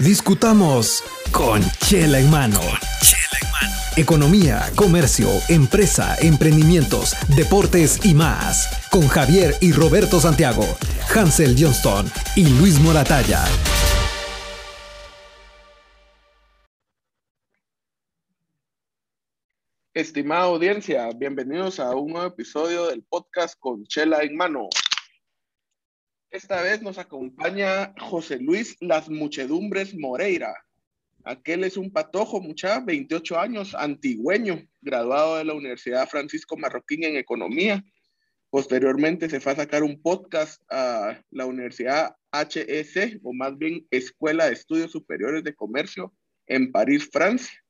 Discutamos con Chela en mano. Economía, comercio, empresa, emprendimientos, deportes y más. Con Javier y Roberto Santiago, Hansel Johnston y Luis Moratalla. Estimada audiencia, bienvenidos a un nuevo episodio del podcast con Chela en mano. Esta vez nos acompaña José Luis Las Muchedumbres Moreira. Aquel es un patojo, mucha, 28 años, antigüeño, graduado de la Universidad Francisco Marroquín en Economía. Posteriormente se fue a sacar un podcast a la Universidad HEC, o más bien Escuela de Estudios Superiores de Comercio, en París, Francia.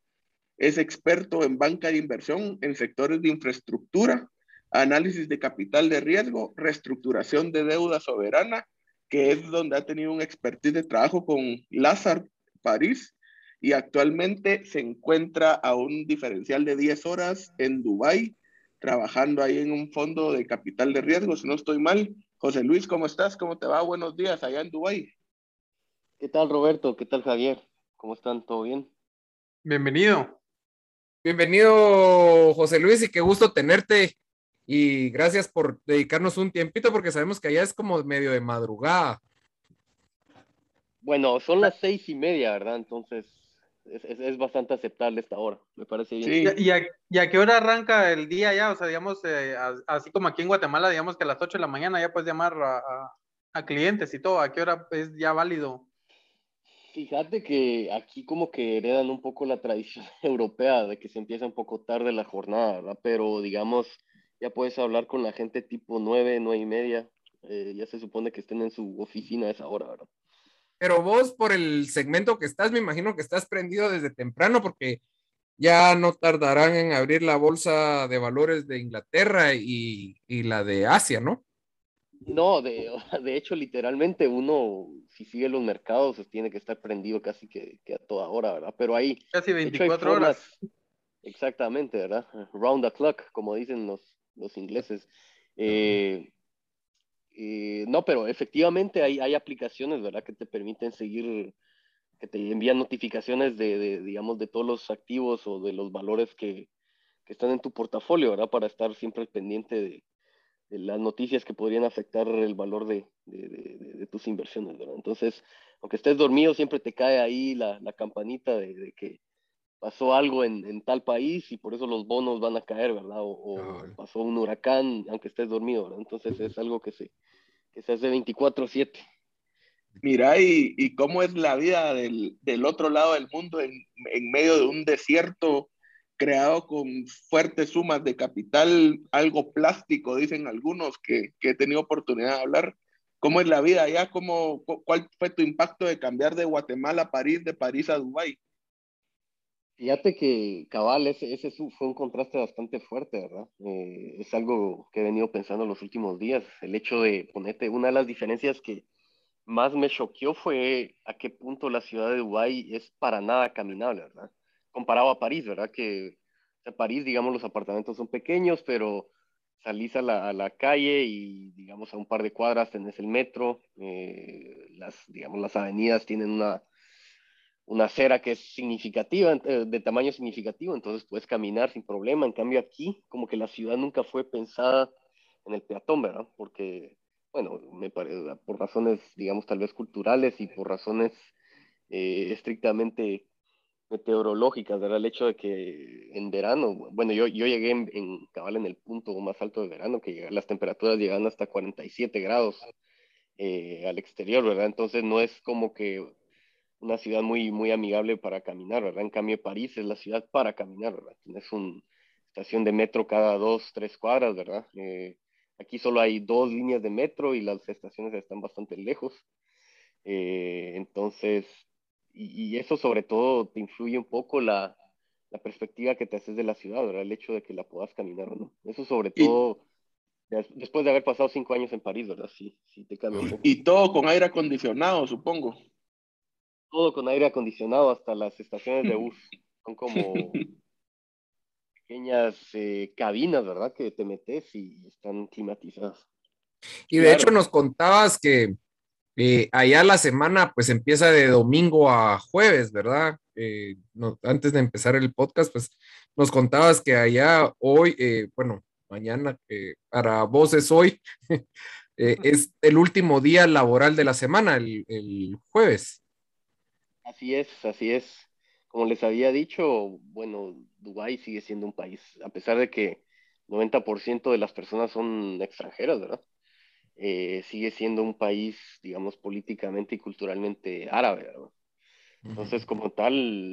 Es experto en banca de inversión en sectores de infraestructura, análisis de capital de riesgo, reestructuración de deuda soberana, que es donde ha tenido un expertise de trabajo con Lazar París y actualmente se encuentra a un diferencial de 10 horas en Dubái, trabajando ahí en un fondo de capital de riesgo, si no estoy mal. José Luis, ¿cómo estás? ¿Cómo te va? Buenos días allá en Dubái. ¿Qué tal, Roberto? ¿Qué tal, Javier? ¿Cómo están? ¿Todo bien? Bienvenido. Bienvenido, José Luis, y qué gusto tenerte y gracias por dedicarnos un tiempito porque sabemos que allá es como medio de madrugada. Bueno, son las seis y media, ¿verdad? Entonces es, bastante aceptable esta hora, me parece bien. Sí. ¿Y, a, qué hora arranca el día ya? O sea, digamos, eh, así como aquí en Guatemala, digamos que a las ocho de la mañana ya puedes llamar a, a clientes y todo. ¿A qué hora es ya válido? Fíjate que aquí como que heredan un poco la tradición europea de que se empieza un poco tarde la jornada, ¿verdad? Pero digamos, ya puedes hablar con la gente tipo 9, 9 y media. Eh, ya se supone que estén en su oficina a esa hora, ¿verdad? Pero vos, por el segmento que estás, me imagino que estás prendido desde temprano porque ya no tardarán en abrir la bolsa de valores de Inglaterra y, y la de Asia, ¿no? No, de, de, hecho, literalmente uno, si sigue los mercados, tiene que estar prendido casi que, que a toda hora, ¿verdad? Pero ahí... Casi 24 horas. Exactamente, ¿verdad? Round the clock, como dicen los, los ingleses. Eh, eh, no, pero efectivamente hay, hay aplicaciones, ¿verdad? Que te permiten seguir, que te envían notificaciones de, digamos, de todos los activos o de los valores que, que están en tu portafolio, ¿verdad? Para estar siempre pendiente de, de las noticias que podrían afectar el valor de, de, tus inversiones, ¿verdad? Entonces, aunque estés dormido, siempre te cae ahí la, la campanita de, que pasó algo en, en, tal país y por eso los bonos van a caer, ¿verdad? O, pasó un huracán, aunque estés dormido, ¿verdad? Entonces es algo que se, que se hace 24/7. Mira, y, y, cómo es la vida del, del otro lado del mundo en, en, medio de un desierto creado con fuertes sumas de capital, algo plástico, dicen algunos que, que he tenido oportunidad de hablar. ¿Cómo es la vida allá? ¿Cómo, ¿Cuál fue tu impacto de cambiar de Guatemala a París, de París a Dubái? Fíjate que cabal, ese, ese fue un contraste bastante fuerte, ¿verdad? Eh, es algo que he venido pensando en los últimos días. El hecho de ponerte, una de las diferencias que más me choqueó fue a qué punto la ciudad de Dubái es para nada caminable, ¿verdad? Comparado a París, ¿verdad? Que en París, digamos, los apartamentos son pequeños, pero salís a la, a la, calle y, digamos, a un par de cuadras tenés el metro, eh, las, digamos, las avenidas tienen una una acera que es significativa, eh, de tamaño significativo, entonces puedes caminar sin problema. En cambio aquí, como que la ciudad nunca fue pensada en el peatón, ¿verdad? Porque, bueno, me parece, por razones, digamos, tal vez culturales y por razones eh, estrictamente meteorológicas, ¿verdad? El hecho de que en verano, bueno, yo, yo llegué en, cabal en el punto más alto de verano, que las temperaturas llegan hasta 47 grados eh, al exterior, ¿verdad? Entonces no es como que una ciudad muy, muy amigable para caminar, ¿verdad? En cambio, París es la ciudad para caminar, ¿verdad? Tienes una estación de metro cada dos, tres cuadras, ¿verdad? Eh, aquí solo hay dos líneas de metro y las estaciones están bastante lejos. Eh, entonces, y, eso sobre todo te influye un poco la, la, perspectiva que te haces de la ciudad, ¿verdad? El hecho de que la puedas caminar o no. Eso sobre todo... Después de haber pasado cinco años en París, ¿verdad? Sí, sí te cambia un poco. Y todo con aire acondicionado, supongo todo con aire acondicionado, hasta las estaciones de bus. Son como pequeñas eh, cabinas, ¿verdad? Que te metes y están climatizadas. Y de hecho nos contabas que Eh, allá la semana pues empieza de domingo a jueves, ¿verdad? Eh, antes de empezar el podcast, pues nos contabas que allá hoy, eh, bueno, mañana, para vos es hoy, es el último día laboral de la semana, el, el jueves. Así es, así es. Como les había dicho, bueno, Dubái sigue siendo un país, a pesar de que 90% de las personas son extranjeras, ¿verdad? Eh, sigue siendo un país, digamos, políticamente y culturalmente árabe, ¿verdad? Entonces, como tal,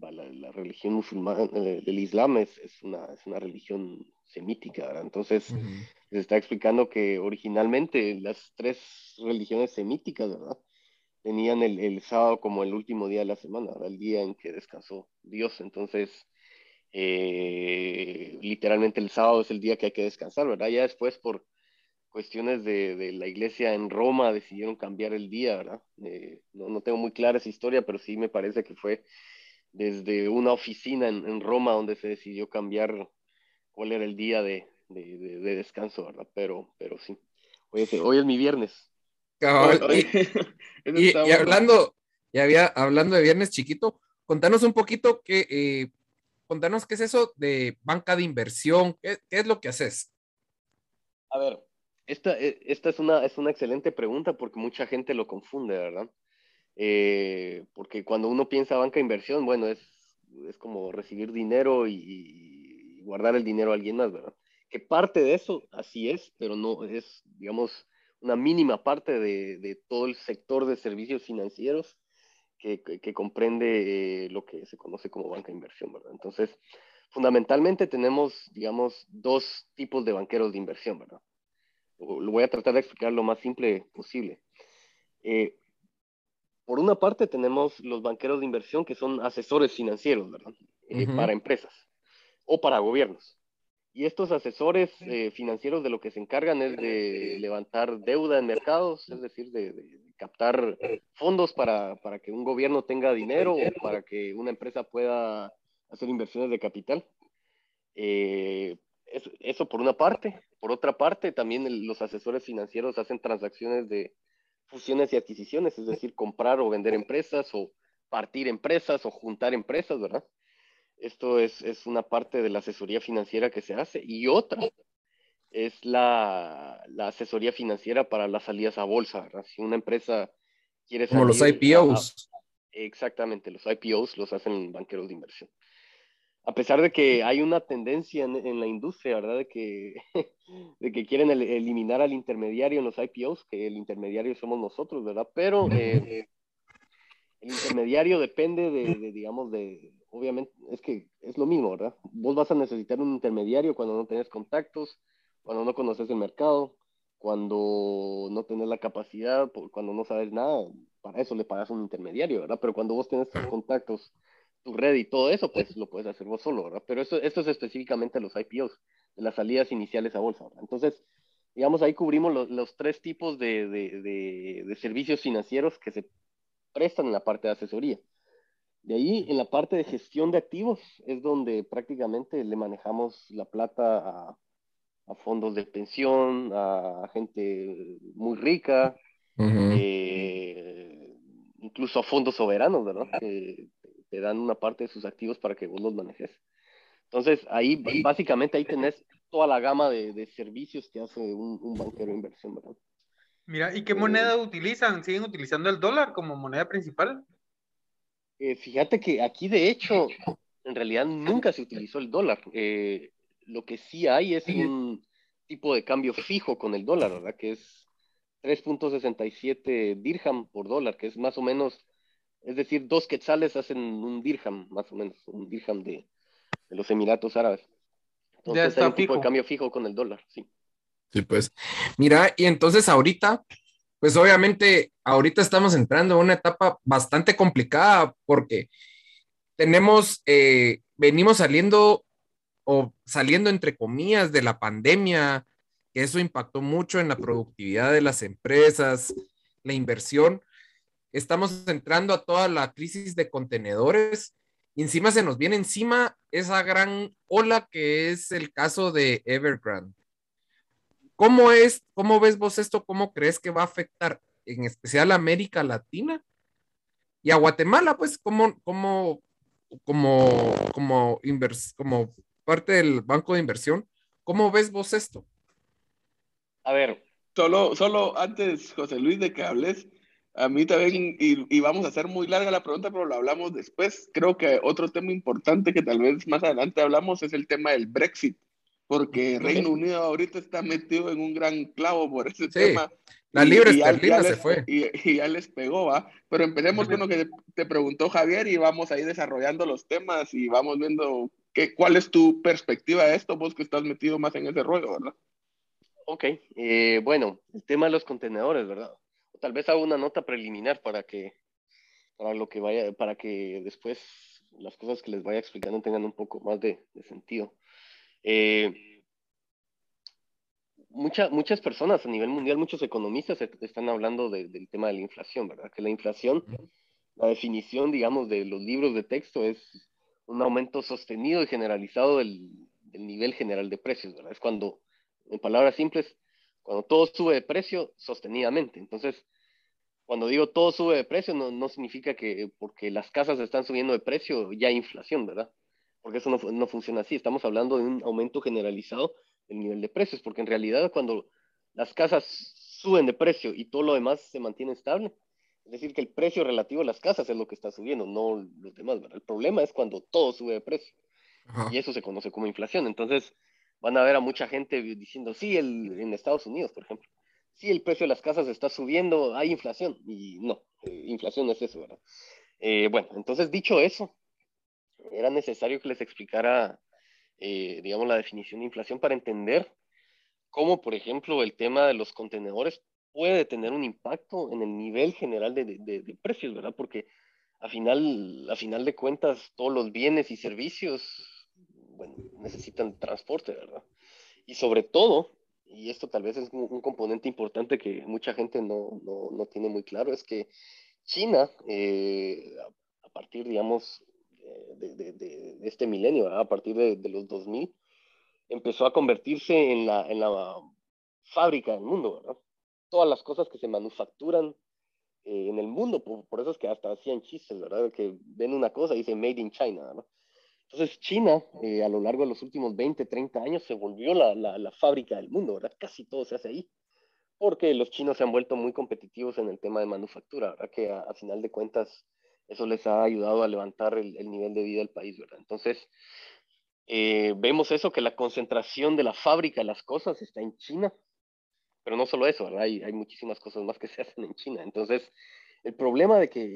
la, religión musulmana, eh, del Islam es, es, una, es, una, religión semítica, ¿verdad? Entonces, se está explicando que originalmente las tres religiones semíticas, ¿verdad? Tenían el, el, sábado como el último día de la semana, el día en que descansó Dios. Entonces, eh, literalmente el sábado es el día que hay que descansar, ¿verdad? Ya después por cuestiones de, de la iglesia en Roma decidieron cambiar el día, ¿verdad? Eh, no, no, tengo muy clara esa historia, pero sí me parece que fue desde una oficina en, en Roma donde se decidió cambiar cuál era el día de, de, de descanso, ¿verdad? Pero, pero sí. Hoy es, hoy es mi viernes. Y, y, hablando, ya había, hablando de viernes chiquito, contanos un poquito que eh, contanos qué es eso de banca de inversión, qué, qué es lo que haces. A ver, esta, e, esta es, una, es una excelente pregunta porque mucha gente lo confunde, ¿verdad? Eh, porque cuando uno piensa banca de inversión, bueno, es, es como recibir dinero y, y, guardar el dinero a alguien más, ¿verdad? Que parte de eso, así es, pero no es, digamos, una mínima parte de, de todo el sector de servicios financieros que, comprende eh, lo que se conoce como banca de inversión, ¿verdad? Entonces, fundamentalmente tenemos, digamos, dos tipos de banqueros de inversión, ¿verdad? Lo voy a tratar de explicar lo más simple posible. Eh, por una parte tenemos los banqueros de inversión que son asesores financieros, ¿verdad? Eh, para empresas o para gobiernos. Y estos asesores financieros de lo que se encargan es de levantar deuda en mercados, es decir, de, captar fondos para, para, que un gobierno tenga dinero o para que una empresa pueda hacer inversiones de capital. Eh, eso, eso, por una parte. Por otra parte, también los asesores financieros hacen transacciones de fusiones y adquisiciones, es decir, comprar o vender empresas o partir empresas o juntar empresas, ¿verdad? Esto es, es una parte de la asesoría financiera que se hace. Y otra es la, la, asesoría financiera para las salidas a bolsa. ¿verdad? Si una empresa quiere salir, Como los IPOs. A, exactamente, los IPOs los hacen banqueros de inversión. A pesar de que hay una tendencia en, en la industria, ¿verdad? De que, de que quieren el, eliminar al intermediario en los IPOs, que el intermediario somos nosotros, ¿verdad? Pero eh, el intermediario depende de, de, digamos, de, obviamente, es que es lo mismo, ¿verdad? Vos vas a necesitar un intermediario cuando no tenés contactos, cuando no conoces el mercado, cuando no tenés la capacidad, cuando no sabes nada, para eso le pagas un intermediario, ¿verdad? Pero cuando vos tenés tus contactos, tu red y todo eso, pues lo puedes hacer vos solo, ¿verdad? Pero eso, esto es específicamente los IPOs, de las salidas iniciales a bolsa, ¿verdad? Entonces, digamos, ahí cubrimos los, los tres tipos de, de, de, de, servicios financieros que se prestan en la parte de asesoría. De ahí, en la parte de gestión de activos, es donde prácticamente le manejamos la plata a, a fondos de pensión, a, gente muy rica, uh -huh. eh, incluso a fondos soberanos, ¿verdad? Que te dan una parte de sus activos para que vos los manejes. Entonces, ahí básicamente ahí tenés toda la gama de, de servicios que hace un, un, banquero de inversión, ¿verdad? Mira, ¿y qué moneda eh, utilizan? ¿Siguen utilizando el dólar como moneda principal? Eh, fíjate que aquí, de hecho, en realidad nunca se utilizó el dólar. Eh, lo que sí hay es un tipo de cambio fijo con el dólar, ¿verdad? Que es 3.67 dirham por dólar, que es más o menos, es decir, dos quetzales hacen un dirham, más o menos, un dirham de, de los Emiratos Árabes. Entonces ya está hay un tipo fijo. de cambio fijo con el dólar, sí. Sí, pues. Mira, y entonces ahorita, pues obviamente, ahorita estamos entrando en una etapa bastante complicada porque tenemos, eh, venimos saliendo o saliendo entre comillas de la pandemia, que eso impactó mucho en la productividad de las empresas, la inversión. Estamos entrando a toda la crisis de contenedores encima se nos viene encima esa gran ola que es el caso de Evergrande. ¿Cómo es, cómo ves vos esto? ¿Cómo crees que va a afectar en especial a América Latina y a Guatemala, pues como, como, como, como, invers, como parte del banco de inversión. ¿Cómo ves vos esto? A ver. Solo, solo antes, José Luis, de que hables, a mí también, y, y, vamos a hacer muy larga la pregunta, pero lo hablamos después. Creo que otro tema importante que tal vez más adelante hablamos es el tema del Brexit, porque Reino Unido ahorita está metido en un gran clavo por ese tema. La libre esterlina se fue. Y, ya les pegó, ¿va? Pero empecemos con lo que te, preguntó Javier y vamos a ir desarrollando los temas y vamos viendo qué, cuál es tu perspectiva de esto, vos que estás metido más en ese rollo, ¿verdad? Ok, eh, bueno, el tema de los contenedores, ¿verdad? tal vez hago una nota preliminar para que, para lo que vaya, para que después las cosas que les vaya explicando tengan un poco más de, sentido. Eh, muchas personas a nivel mundial, muchos economistas están hablando del tema de la inflación, ¿verdad? Que la inflación, la definición, digamos, de los libros de texto es un aumento sostenido y generalizado del, del nivel general de precios, ¿verdad? Es cuando, en palabras simples, cuando todo sube de precio sostenidamente. Entonces, cuando digo todo sube de precio, no, no significa que porque las casas están subiendo de precio ya hay inflación, ¿verdad? Porque eso no, no, funciona así. Estamos hablando de un aumento generalizado del nivel de precios, porque en realidad cuando las casas suben de precio y todo lo demás se mantiene estable, es decir, que el precio relativo a las casas es lo que está subiendo, no los demás, ¿verdad? El problema es cuando todo sube de precio. Y eso se conoce como inflación. Entonces, van a ver a mucha gente diciendo, sí, el, en Estados Unidos, por ejemplo, sí, el precio de las casas está subiendo, hay inflación. Y no, eh, inflación no es eso, ¿verdad? Eh, bueno, entonces dicho eso, era necesario que les explicara, eh, digamos, la definición de inflación para entender cómo, por ejemplo, el tema de los contenedores puede tener un impacto en el nivel general de, de, precios, ¿verdad? Porque a final, a final de cuentas, todos los bienes y servicios bueno, necesitan transporte, ¿verdad? Y sobre todo, y esto tal vez es un, componente importante que mucha gente no, no, no tiene muy claro, es que China, eh, a, partir, digamos, de, de, de, este milenio, ¿verdad? a partir de, los 2000, empezó a convertirse en la, en la fábrica del mundo, ¿verdad? Todas las cosas que se manufacturan eh, en el mundo, por, por, eso es que hasta hacían chistes, ¿verdad? Que ven una cosa y dicen Made in China, ¿verdad? Entonces China, eh, a lo largo de los últimos 20, 30 años, se volvió la, la, la, fábrica del mundo, ¿verdad? Casi todo se hace ahí, porque los chinos se han vuelto muy competitivos en el tema de manufactura, ¿verdad? Que a, final de cuentas eso les ha ayudado a levantar el, el nivel de vida del país, ¿verdad? Entonces, eh, vemos eso, que la concentración de la fábrica de las cosas está en China, pero no solo eso, ¿verdad? Hay, muchísimas cosas más que se hacen en China. Entonces, el problema de que,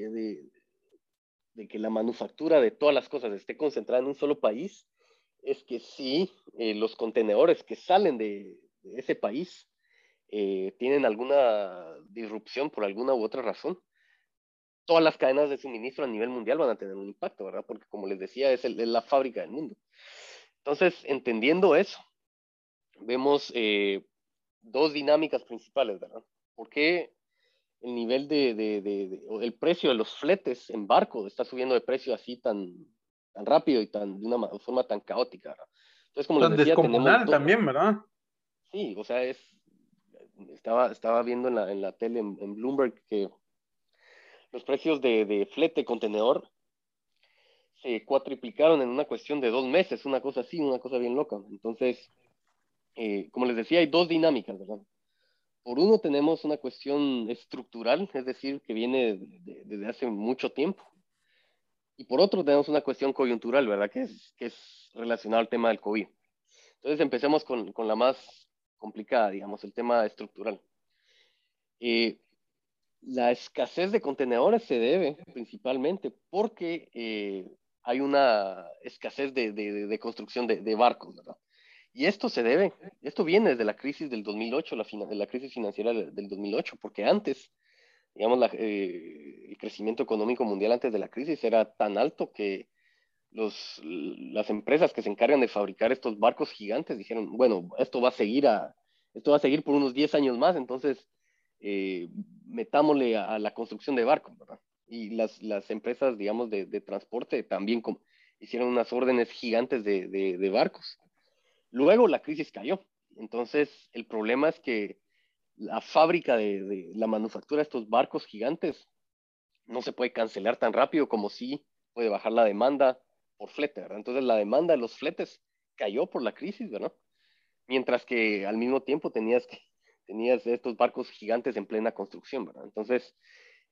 de, que la manufactura de todas las cosas esté concentrada en un solo país, es que si eh, los contenedores que salen de, ese país eh, tienen alguna disrupción por alguna u otra razón, todas las cadenas de suministro a nivel mundial van a tener un impacto, ¿verdad? Porque como les decía, es, la fábrica del mundo. Entonces, entendiendo eso, vemos eh, dos dinámicas principales, ¿verdad? ¿Por qué el nivel de, de, de, el precio de los fletes en barco está subiendo de precio así tan, tan rápido y tan, de una forma tan caótica. Entonces, como les decía, tenemos también, ¿verdad? Sí, o sea, es, estaba, estaba viendo en la, en la tele, en, Bloomberg, que los precios de, de flete contenedor se cuatriplicaron en una cuestión de dos meses, una cosa así, una cosa bien loca. Entonces, eh, como les decía, hay dos dinámicas, ¿verdad? Por uno tenemos una cuestión estructural, es decir, que viene desde hace mucho tiempo. Y por otro tenemos una cuestión coyuntural, ¿verdad? Que es, que es relacionada al tema del COVID. Entonces empecemos con, con la más complicada, digamos, el tema estructural. Eh, la escasez de contenedores se debe principalmente porque eh, hay una escasez de, de, de construcción de, barcos, ¿verdad? Y esto se debe, esto viene desde la crisis del 2008, la, la crisis financiera del 2008, porque antes, digamos, eh, el crecimiento económico mundial antes de la crisis era tan alto que las empresas que se encargan de fabricar estos barcos gigantes dijeron, bueno, esto va a seguir, esto va a seguir por unos 10 años más, entonces eh, metámosle a, la construcción de barcos, ¿verdad? Y las, las empresas, digamos, de, de transporte también hicieron unas órdenes gigantes de, de barcos. Luego la crisis cayó. Entonces, el problema es que la fábrica de, de, la manufactura de estos barcos gigantes no se puede cancelar tan rápido como si puede bajar la demanda por flete, ¿verdad? Entonces la demanda de los fletes cayó por la crisis, ¿verdad? Mientras que al mismo tiempo tenías, tenías estos barcos gigantes en plena construcción, ¿verdad? Entonces,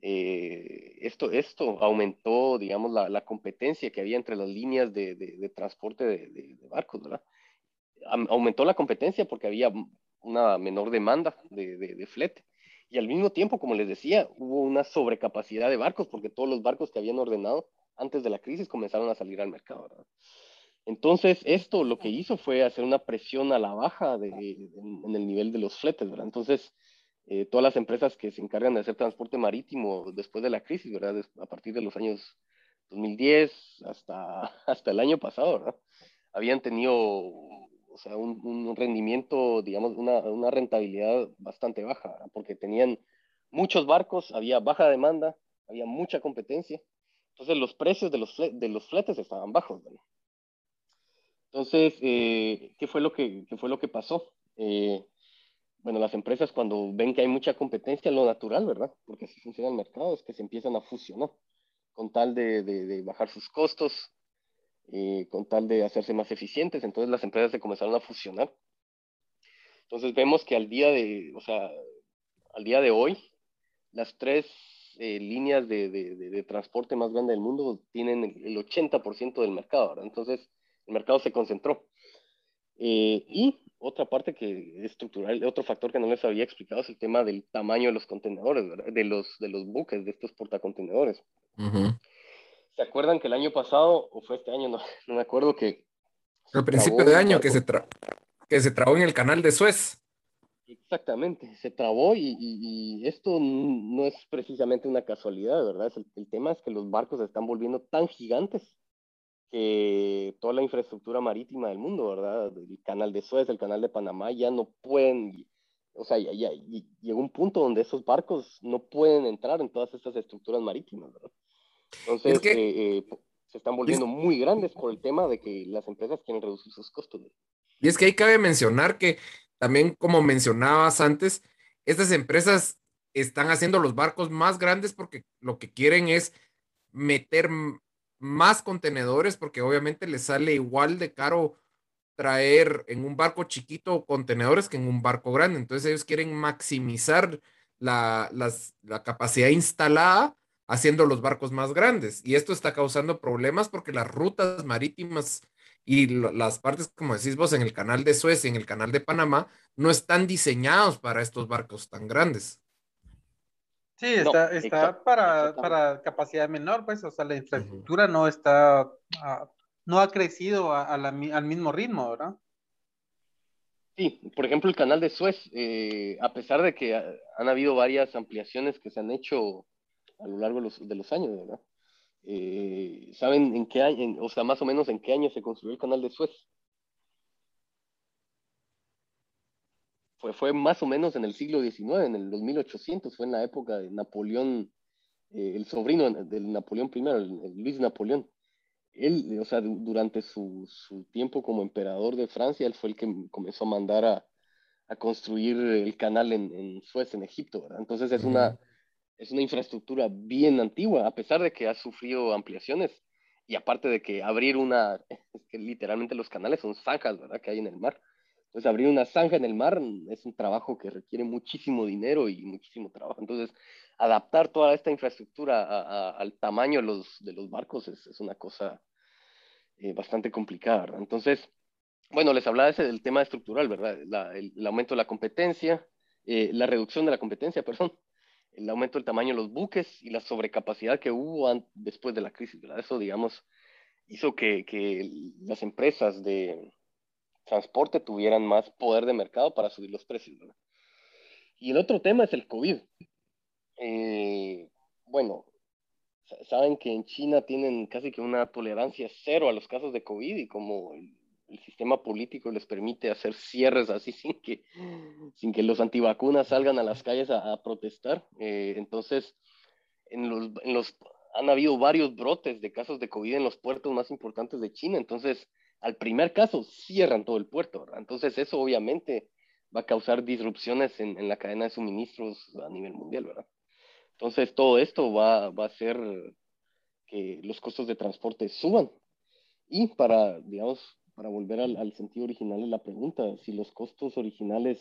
eh, esto, esto aumentó, digamos, la, la, competencia que había entre las líneas de, de, de transporte de, de, barcos, ¿verdad? Aumentó la competencia porque había una menor demanda de, flete. Y al mismo tiempo, como les decía, hubo una sobrecapacidad de barcos porque todos los barcos que habían ordenado antes de la crisis comenzaron a salir al mercado, ¿verdad? Entonces, esto lo que hizo fue hacer una presión a la baja de, en, en, el nivel de los fletes, ¿verdad? Entonces, eh, todas las empresas que se encargan de hacer transporte marítimo después de la crisis, ¿verdad? a partir de los años 2010 hasta, hasta el año pasado, ¿verdad? Habían tenido, o sea, un, un rendimiento, digamos, una, una, rentabilidad bastante baja, ¿verdad? porque tenían muchos barcos, había baja demanda, había mucha competencia, entonces los precios de los, de los fletes estaban bajos, ¿verdad? Entonces, eh, ¿qué, fue lo que, ¿qué fue lo que pasó? Eh, bueno, las empresas cuando ven que hay mucha competencia, lo natural, ¿verdad? Porque así funciona el mercado, es que se empiezan a fusionar con tal de, de, de bajar sus costos, eh, con tal de hacerse más eficientes. Entonces las empresas se comenzaron a fusionar. Entonces vemos que al día de, o sea, al día de hoy, las tres eh, líneas de, de, transporte más grandes del mundo tienen el, el 80% del mercado, ¿verdad? Entonces el mercado se concentró. Eh, y otra parte que es estructural, otro factor que no les había explicado es el tema del tamaño de los contenedores, ¿verdad? de los, de los buques, de estos portacontenedores. Uh -huh. ¿Se acuerdan que el año pasado, o fue este año, no, no me acuerdo que... Al principio de año que se, que se trabó en el canal de Suez. Exactamente, se trabó y, y, y, esto no es precisamente una casualidad, ¿verdad? El, el tema es que los barcos se están volviendo tan gigantes que toda la infraestructura marítima del mundo, ¿verdad? El canal de Suez, el canal de Panamá, ya no pueden, o sea, ya, ya, llegó un punto donde esos barcos no pueden entrar en todas estas estructuras marítimas, ¿verdad? Entonces, es que, eh, eh, se están volviendo es, muy grandes por el tema de que las empresas quieren reducir sus costos. Y es que ahí cabe mencionar que también, como mencionabas antes, estas empresas están haciendo los barcos más grandes porque lo que quieren es meter más contenedores porque obviamente les sale igual de caro traer en un barco chiquito contenedores que en un barco grande. Entonces ellos quieren maximizar la, la capacidad instalada haciendo los barcos más grandes. Y esto está causando problemas porque las rutas marítimas y las partes, como decís vos, en el canal de Suez y en el canal de Panamá, no están diseñados para estos barcos tan grandes. Sí, está, no, está para, para, capacidad menor, pues, o sea, la infraestructura uh -huh. no está, uh, no ha crecido a, a la, al mismo ritmo, ¿verdad? Sí, por ejemplo, el canal de Suez, eh, a pesar de que han habido varias ampliaciones que se han hecho a lo largo de los, de los años, ¿verdad? Eh, ¿Saben en qué año, en, o sea, más o menos en qué año se construyó el canal de Suez? Fue, fue más o menos en el siglo XIX, en el 2800, fue en la época de Napoleón, eh, el sobrino del Napoleón I, el, el Luis Napoleón. Él, o sea, durante su, su, tiempo como emperador de Francia, él fue el que comenzó a mandar a, a construir el canal en, en, Suez, en Egipto, ¿verdad? Entonces es, una, es una infraestructura bien antigua, a pesar de que ha sufrido ampliaciones. Y aparte de que abrir una, es que literalmente los canales son zanjas, ¿verdad? Que hay en el mar. Entonces, abrir una zanja en el mar es un trabajo que requiere muchísimo dinero y muchísimo trabajo. Entonces, adaptar toda esta infraestructura al tamaño de los, barcos es, una cosa eh, bastante complicada, ¿verdad? Entonces, bueno, les hablaba ese del tema estructural, ¿verdad? El, aumento de la competencia, eh, la reducción de la competencia, perdón, el aumento del tamaño de los buques y la sobrecapacidad que hubo después de la crisis, ¿verdad? Eso, digamos, hizo que las empresas de transporte tuvieran más poder de mercado para subir los precios. Y el otro tema es el COVID. Eh, bueno, saben que en China tienen casi que una tolerancia cero a los casos de COVID y como el, sistema político les permite hacer cierres así sin que, sin que los antivacunas salgan a las calles a, a protestar. Eh, entonces, en los, en los, han habido varios brotes de casos de COVID en los puertos más importantes de China. Entonces, al primer caso cierran todo el puerto, ¿verdad? Entonces eso obviamente va a causar disrupciones en, la cadena de suministros a nivel mundial, ¿verdad? Entonces, todo esto va, va a hacer que los costos de transporte suban. Y para, digamos, para volver al, sentido original de la pregunta, si los costos originales,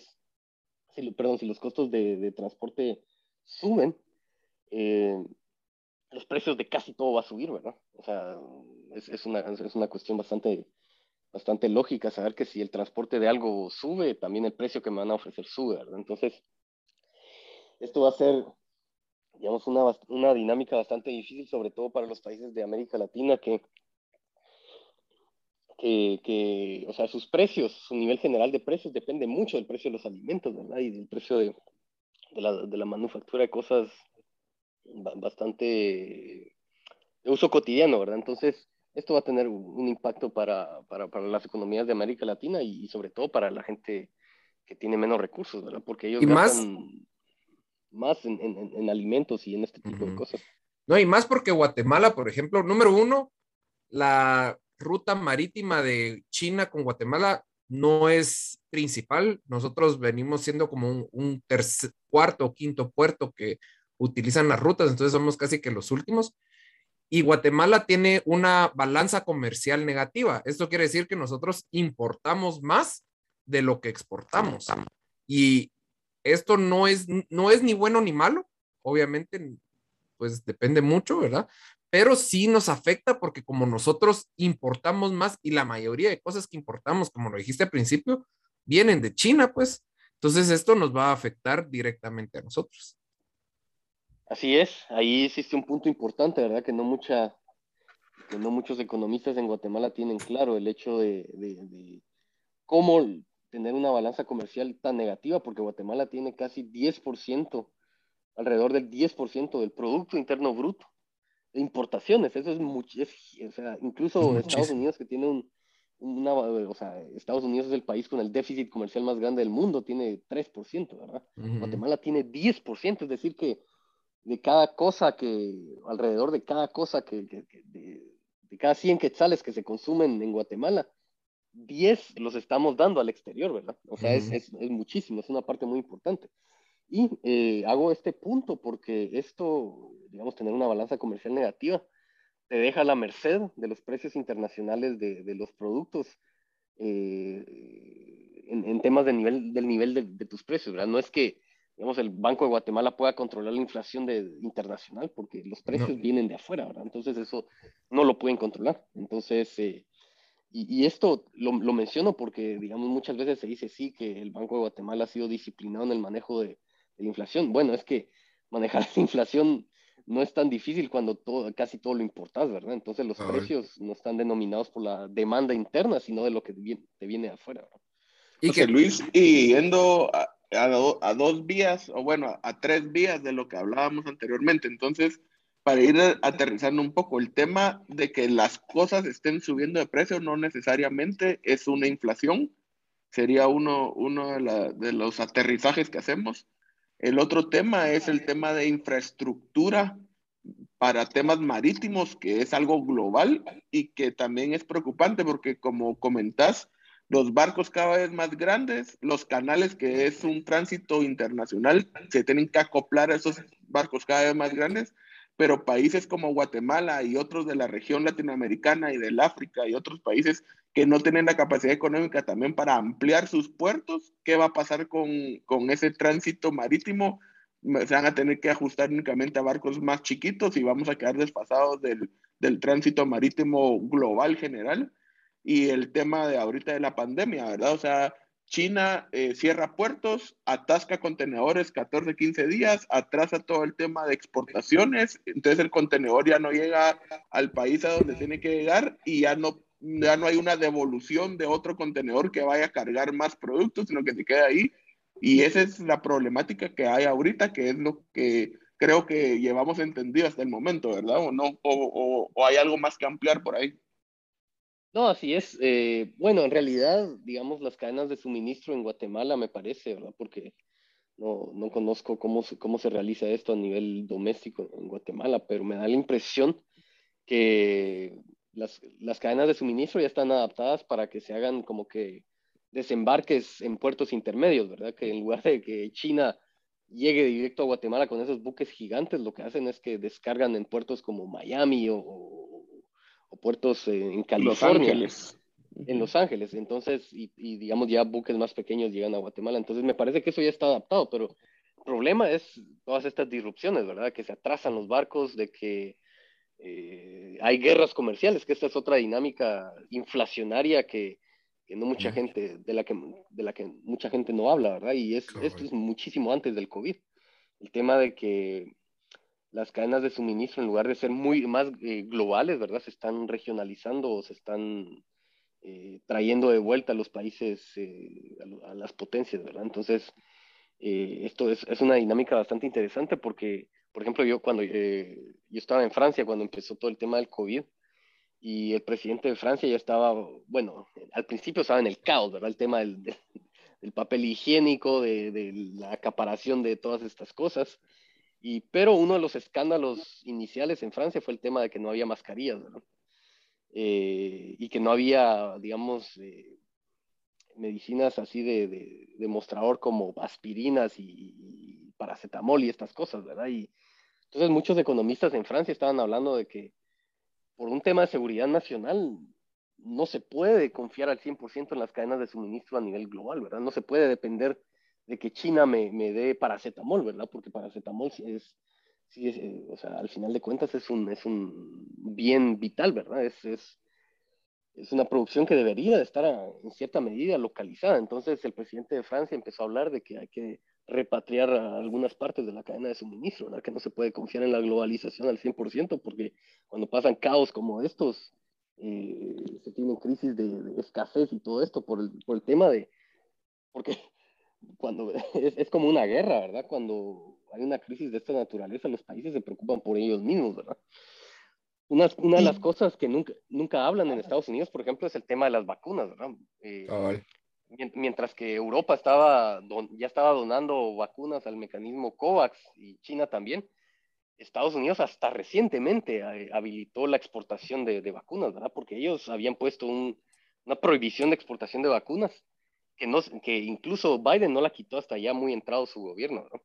si, perdón, si los costos de, de transporte suben, eh, los precios de casi todo va a subir, ¿verdad? O sea, es, es, una, es una cuestión bastante, bastante lógica saber que si el transporte de algo sube, también el precio que me van a ofrecer sube, ¿verdad? Entonces, esto va a ser, digamos, una, una dinámica bastante difícil, sobre todo para los países de América Latina que, que, que, o sea, sus precios, su nivel general de precios depende mucho del precio de los alimentos, ¿verdad? Y del precio de, de, la, de la manufactura de cosas bastante de uso cotidiano, ¿verdad? Entonces, esto va a tener un impacto para, para, para las economías de América Latina y, y, sobre todo para la gente que tiene menos recursos, ¿verdad? Porque ellos y más, más en, en, en, alimentos y en este tipo uh -huh. de cosas. No, y más porque Guatemala, por ejemplo, número uno, la ruta marítima de China con Guatemala no es principal. Nosotros venimos siendo como un, un tercer, cuarto o quinto puerto que utilizan las rutas, entonces somos casi que los últimos. Y Guatemala tiene una balanza comercial negativa. Esto quiere decir que nosotros importamos más de lo que exportamos. Y esto no es, no es ni bueno ni malo, obviamente, pues depende mucho, ¿verdad? Pero sí nos afecta porque como nosotros importamos más y la mayoría de cosas que importamos, como lo dijiste al principio, vienen de China, pues. Entonces esto nos va a afectar directamente a nosotros. Así es, ahí existe un punto importante, ¿verdad? Que no, mucha, que no muchos economistas en Guatemala tienen claro el hecho de, de, de, cómo tener una balanza comercial tan negativa, porque Guatemala tiene casi 10%, alrededor del 10% del Producto Interno Bruto de importaciones. Eso es mucho, o sea, incluso es Estados Unidos que tiene un, una, o sea, Estados Unidos es el país con el déficit comercial más grande del mundo, tiene 3%, ¿verdad? Uh -huh. Guatemala tiene 10%, es decir que de cada cosa que, alrededor de cada cosa que, que, que de, de, cada 100 quetzales que se consumen en Guatemala, 10 los estamos dando al exterior, ¿verdad? O sea, uh -huh. es, es, es, muchísimo, es una parte muy importante. Y eh, hago este punto porque esto, digamos, tener una balanza comercial negativa, te deja a la merced de los precios internacionales de, de los productos eh, en, en, temas de nivel, del nivel de, de tus precios, ¿verdad? No es que digamos, el Banco de Guatemala pueda controlar la inflación de, internacional, porque los precios no. vienen de afuera, ¿verdad? Entonces eso no lo pueden controlar. Entonces, eh, y, y, esto lo, lo, menciono porque, digamos, muchas veces se dice sí que el Banco de Guatemala ha sido disciplinado en el manejo de, de la inflación. Bueno, es que manejar la inflación no es tan difícil cuando todo, casi todo lo importas, ¿verdad? Entonces los precios no están denominados por la demanda interna, sino de lo que viene, te viene de afuera. ¿verdad? Y que Luis, y yendo a, a, do, a, dos vías, o bueno, a tres vías de lo que hablábamos anteriormente. Entonces, para ir aterrizando un poco, el tema de que las cosas estén subiendo de precio no necesariamente es una inflación, sería uno, uno de, de los aterrizajes que hacemos. El otro tema es el tema de infraestructura para temas marítimos, que es algo global y que también es preocupante porque como comentás, los barcos cada vez más grandes, los canales que es un tránsito internacional, se tienen que acoplar a esos barcos cada vez más grandes, pero países como Guatemala y otros de la región latinoamericana y del África y otros países que no tienen la capacidad económica también para ampliar sus puertos, ¿qué va a pasar con, con ese tránsito marítimo? Se van a tener que ajustar únicamente a barcos más chiquitos y vamos a quedar desfasados del, del tránsito marítimo global general y el tema de ahorita de la pandemia, ¿verdad? O sea, China eh, cierra puertos, atasca contenedores 14, 15 días, atrasa todo el tema de exportaciones, entonces el contenedor ya no llega al país a donde tiene que llegar y ya no, ya no hay una devolución de otro contenedor que vaya a cargar más productos, sino que se queda ahí. Y esa es la problemática que hay ahorita, que es lo que creo que llevamos entendido hasta el momento, ¿verdad? ¿O no? ¿O, o, o hay algo más que ampliar por ahí? No, así es. Eh, bueno, en realidad, digamos, las cadenas de suministro en Guatemala me parece, ¿verdad? Porque no, no conozco cómo, cómo se realiza esto a nivel doméstico en Guatemala, pero me da la impresión que las, las cadenas de suministro ya están adaptadas para que se hagan como que desembarques en puertos intermedios, ¿verdad? Que en lugar de que China llegue directo a Guatemala con esos buques gigantes, lo que hacen es que descargan en puertos como Miami o, puertos en California. En Los Ángeles. Entonces, y, digamos ya buques más pequeños llegan a Guatemala. Entonces, me parece que eso ya está adaptado, pero el problema es todas estas disrupciones, ¿verdad? Que se atrasan los barcos, de que eh, hay guerras comerciales, que esta es otra dinámica inflacionaria que, que no mucha gente, de la que, de la que mucha gente no habla, ¿verdad? Y es, esto es muchísimo antes del COVID. El tema de que las cadenas de suministro, en lugar de ser muy más eh, globales, ¿verdad? Se están regionalizando o se están eh, trayendo de vuelta a los países, eh, a, las potencias, ¿verdad? Entonces, esto es, es, una dinámica bastante interesante porque, por ejemplo, yo cuando yo estaba en Francia cuando empezó todo el tema del COVID, y el presidente de Francia ya estaba, bueno, al principio estaba en el caos, ¿verdad? El tema del, del papel higiénico, de, de, la acaparación de todas estas cosas. Pero uno de los escándalos iniciales en Francia fue el tema de que no había mascarillas, ¿verdad? Eh, y que no había, digamos, eh, medicinas así de, de, de, mostrador como aspirinas y, y, paracetamol y estas cosas, ¿verdad? Y entonces muchos economistas en Francia estaban hablando de que por un tema de seguridad nacional, no se puede confiar al 100% en las cadenas de suministro a nivel global, ¿verdad? No se puede depender de que China me, me dé paracetamol, ¿verdad? Porque paracetamol es, sí es eh, o sea, al final de cuentas es un, es un bien vital, ¿verdad? Es, es, es una producción que debería de estar en cierta medida localizada. Entonces el presidente de Francia empezó a hablar de que hay que repatriar a algunas partes de la cadena de suministro, ¿verdad? que no se puede confiar en la globalización al 100%, porque cuando pasan caos como estos, eh, se tienen crisis de, escasez y todo esto por el, por el tema de, porque cuando es, es, como una guerra, ¿verdad? Cuando hay una crisis de esta naturaleza, los países se preocupan por ellos mismos, ¿verdad? Una, una de las cosas que nunca, nunca hablan en Estados Unidos, por ejemplo, es el tema de las vacunas, ¿verdad? Eh, mientras que Europa estaba ya estaba donando vacunas al mecanismo COVAX y China también, Estados Unidos hasta recientemente eh, habilitó la exportación de, vacunas, ¿verdad? Porque ellos habían puesto una prohibición de exportación de vacunas que, no, que incluso Biden no la quitó hasta ya muy entrado su gobierno, ¿no?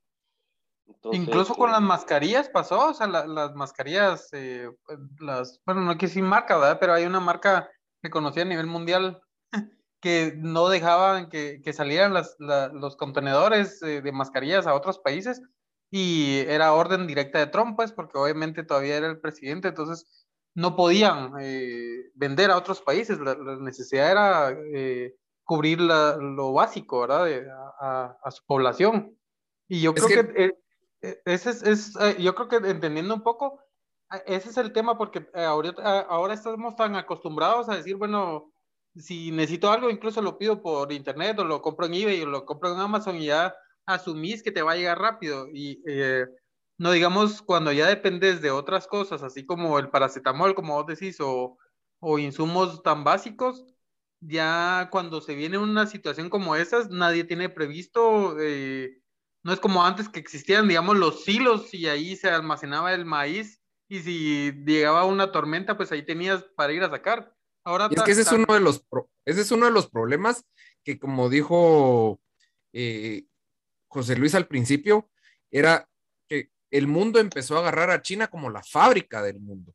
Incluso con las eh, mascarillas pasó, o sea, las mascarillas, eh, las, bueno, no quiero decir marca, ¿verdad? Pero hay una marca reconocida a nivel mundial que no dejaban que, que salieran las, los contenedores eh, de mascarillas a otros países y era orden directa de Trump, pues, porque obviamente todavía era el presidente, entonces no podían eh, vender a otros países, la, necesidad era eh, cubrir lo básico, ¿verdad? a, a, su población. Y yo creo que, ese es, es yo creo que entendiendo un poco, ese es el tema, porque ahorita, ahora estamos tan acostumbrados a decir, bueno, si necesito algo, incluso lo pido por internet o lo compro en eBay o lo compro en Amazon y ya asumís que te va a llegar rápido. Y eh, no digamos cuando ya dependes de otras cosas, así como el paracetamol, como vos decís, o, o insumos tan básicos, ya cuando se viene una situación como esas, nadie tiene previsto, eh, no es como antes que existían, digamos, los silos y ahí se almacenaba el maíz y si llegaba una tormenta, pues ahí tenías para ir a sacar es que ese es, uno de los ese es uno de los problemas que, como dijo eh, José Luis al principio, era que el mundo empezó a agarrar a China como la fábrica del mundo.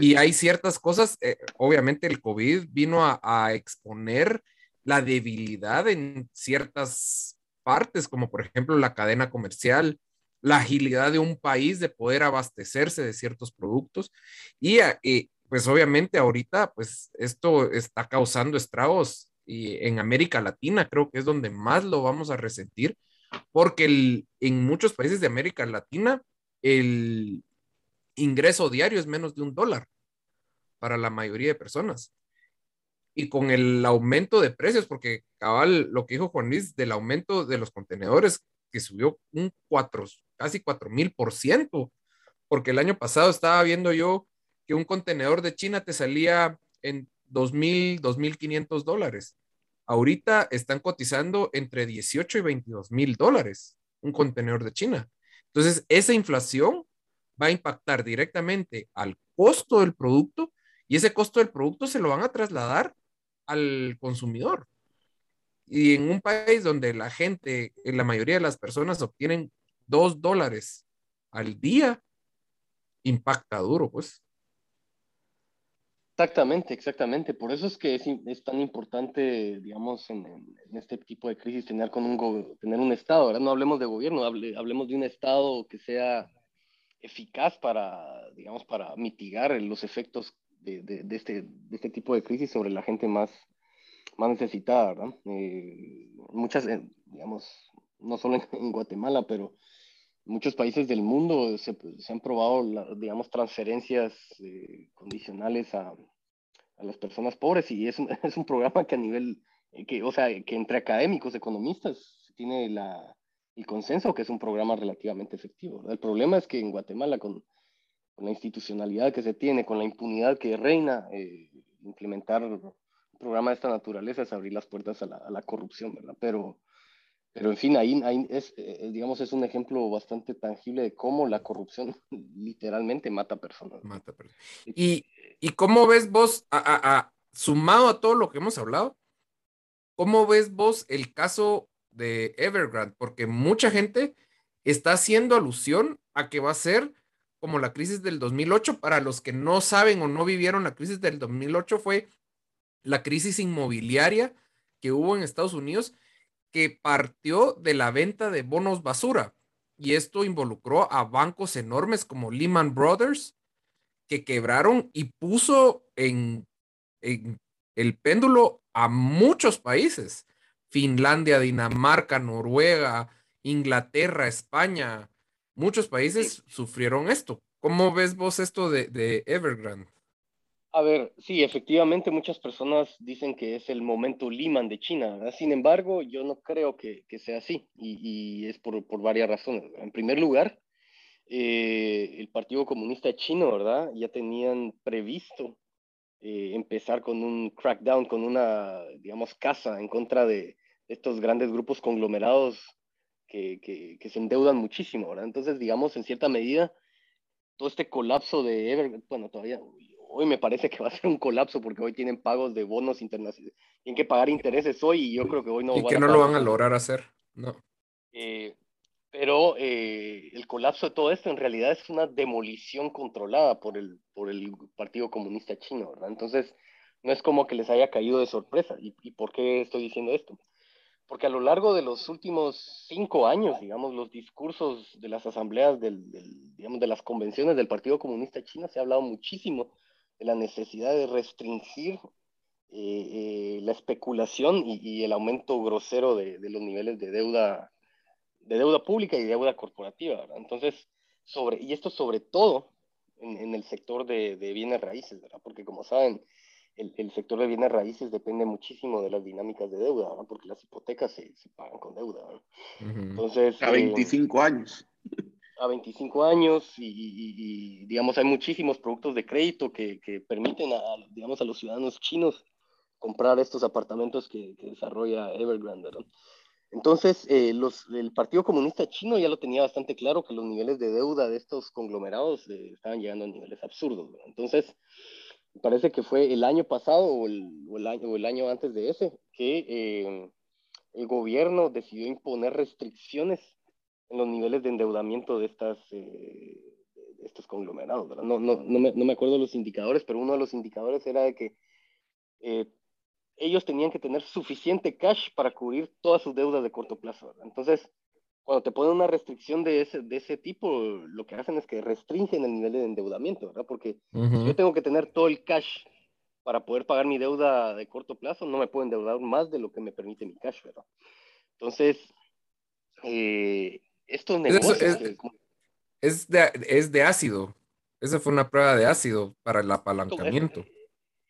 Y hay ciertas cosas, eh, obviamente el COVID vino a, exponer la debilidad en ciertas partes, como por ejemplo la cadena comercial, la agilidad de un país de poder abastecerse de ciertos productos. Y, eh, pues obviamente ahorita, pues esto está causando estragos y en América Latina creo que es donde más lo vamos a resentir, porque en muchos países de América Latina el ingreso diario es menos de un dólar para la mayoría de personas. Y con el aumento de precios, porque cabal, lo que dijo Juan Luis del aumento de los contenedores, que subió un 4, casi 4 mil por ciento, porque el año pasado estaba viendo yo que un contenedor de China te salía en 2.000, 2.500 dólares. Ahorita están cotizando entre 18 y 22 mil dólares un contenedor de China. Entonces, esa inflación va a impactar directamente al costo del producto y ese costo del producto se lo van a trasladar al consumidor. Y en un país donde la gente, la mayoría de las personas obtienen dos dólares al día, impacta duro, pues. Exactamente, exactamente. Por eso es que es, tan importante, digamos, en, este tipo de crisis tener, con un, tener un Estado, ¿verdad? No hablemos de gobierno, hablemos de un Estado que sea eficaz para, digamos, para mitigar los efectos de, de, de, este, de este tipo de crisis sobre la gente más, más necesitada, ¿verdad? Eh, muchas, eh, digamos, no solo en, Guatemala, pero muchos países del mundo se, se han probado, digamos, transferencias eh, condicionales a, a, las personas pobres y es es un programa que a nivel, eh, que, o sea, que entre académicos, economistas, tiene la, el consenso que es un programa relativamente efectivo. El problema es que en Guatemala, con, con, la institucionalidad que se tiene, con la impunidad que reina, eh, implementar un programa de esta naturaleza es abrir las puertas a la, a la corrupción, ¿verdad? Pero pero en fin, ahí, ahí es, eh, digamos, es un ejemplo bastante tangible de cómo la corrupción literalmente mata personas. Mata personas. ¿Y, ¿Y cómo ves vos, a, a, a, sumado a todo lo que hemos hablado, cómo ves vos el caso de Evergrande? Porque mucha gente está haciendo alusión a que va a ser como la crisis del 2008. Para los que no saben o no vivieron la crisis del 2008, fue la crisis inmobiliaria que hubo en Estados Unidos que partió de la venta de bonos basura. Y esto involucró a bancos enormes como Lehman Brothers, que quebraron y puso en, en el péndulo a muchos países. Finlandia, Dinamarca, Noruega, Inglaterra, España, muchos países sufrieron esto. ¿Cómo ves vos esto de, de Evergrande? A ver, sí, efectivamente muchas personas dicen que es el momento Lehman de China, ¿verdad? sin embargo yo no creo que, que sea así y, y es por, por, varias razones. En primer lugar, eh, el Partido Comunista Chino, ¿verdad? Ya tenían previsto eh, empezar con un crackdown, con una, digamos, casa en contra de estos grandes grupos conglomerados que, que, que se endeudan muchísimo, ¿verdad? Entonces, digamos, en cierta medida, todo este colapso de Evergrande, bueno, todavía hoy me parece que va a ser un colapso porque hoy tienen pagos de bonos internacionales, tienen que pagar intereses hoy y yo creo que hoy no. Y que no lo van a lograr hacer, no. Eh, pero eh, el colapso de todo esto en realidad es una demolición controlada por el, por el Partido Comunista Chino, ¿verdad? Entonces, no es como que les haya caído de sorpresa. ¿Y, y por qué estoy diciendo esto? Porque a lo largo de los últimos cinco años, digamos, los discursos de las asambleas, del, del, digamos, de las convenciones del Partido Comunista Chino, se ha hablado muchísimo de la necesidad de restringir eh, eh, la especulación y, y, el aumento grosero de, de, los niveles de deuda, de deuda pública y deuda corporativa. ¿verdad? Entonces, sobre, y esto sobre todo en, en el sector de, de, bienes raíces, ¿verdad? porque como saben, el, el, sector de bienes raíces depende muchísimo de las dinámicas de deuda, ¿verdad? porque las hipotecas se, se pagan con deuda. ¿verdad? Uh -huh. Entonces, a 25 eh, años a 25 años y, y, y, digamos, hay muchísimos productos de crédito que, que permiten a, digamos, a los ciudadanos chinos comprar estos apartamentos que, que desarrolla Evergrande. ¿no? Entonces, eh, los, el Partido Comunista Chino ya lo tenía bastante claro que los niveles de deuda de estos conglomerados eh, estaban llegando a niveles absurdos. ¿no? Entonces, parece que fue el año pasado o el, o el, año, o el año antes de ese que eh, el gobierno decidió imponer restricciones en los niveles de endeudamiento de, estas, eh, estos conglomerados. ¿verdad? No, no, no, me, no me acuerdo los indicadores, pero uno de los indicadores era de que ellos tenían que tener suficiente cash para cubrir todas sus deudas de corto plazo. Entonces, cuando te ponen una restricción de ese, de ese tipo, lo que hacen es que restringen el nivel de endeudamiento, ¿verdad? Porque uh -huh. yo tengo que tener todo el cash para poder pagar mi deuda de corto plazo, no me puedo endeudar más de lo que me permite mi cash, ¿verdad? Entonces, eh, estos negocios. Es, es, es, de, es, de, ácido. Esa fue una prueba de ácido para el apalancamiento.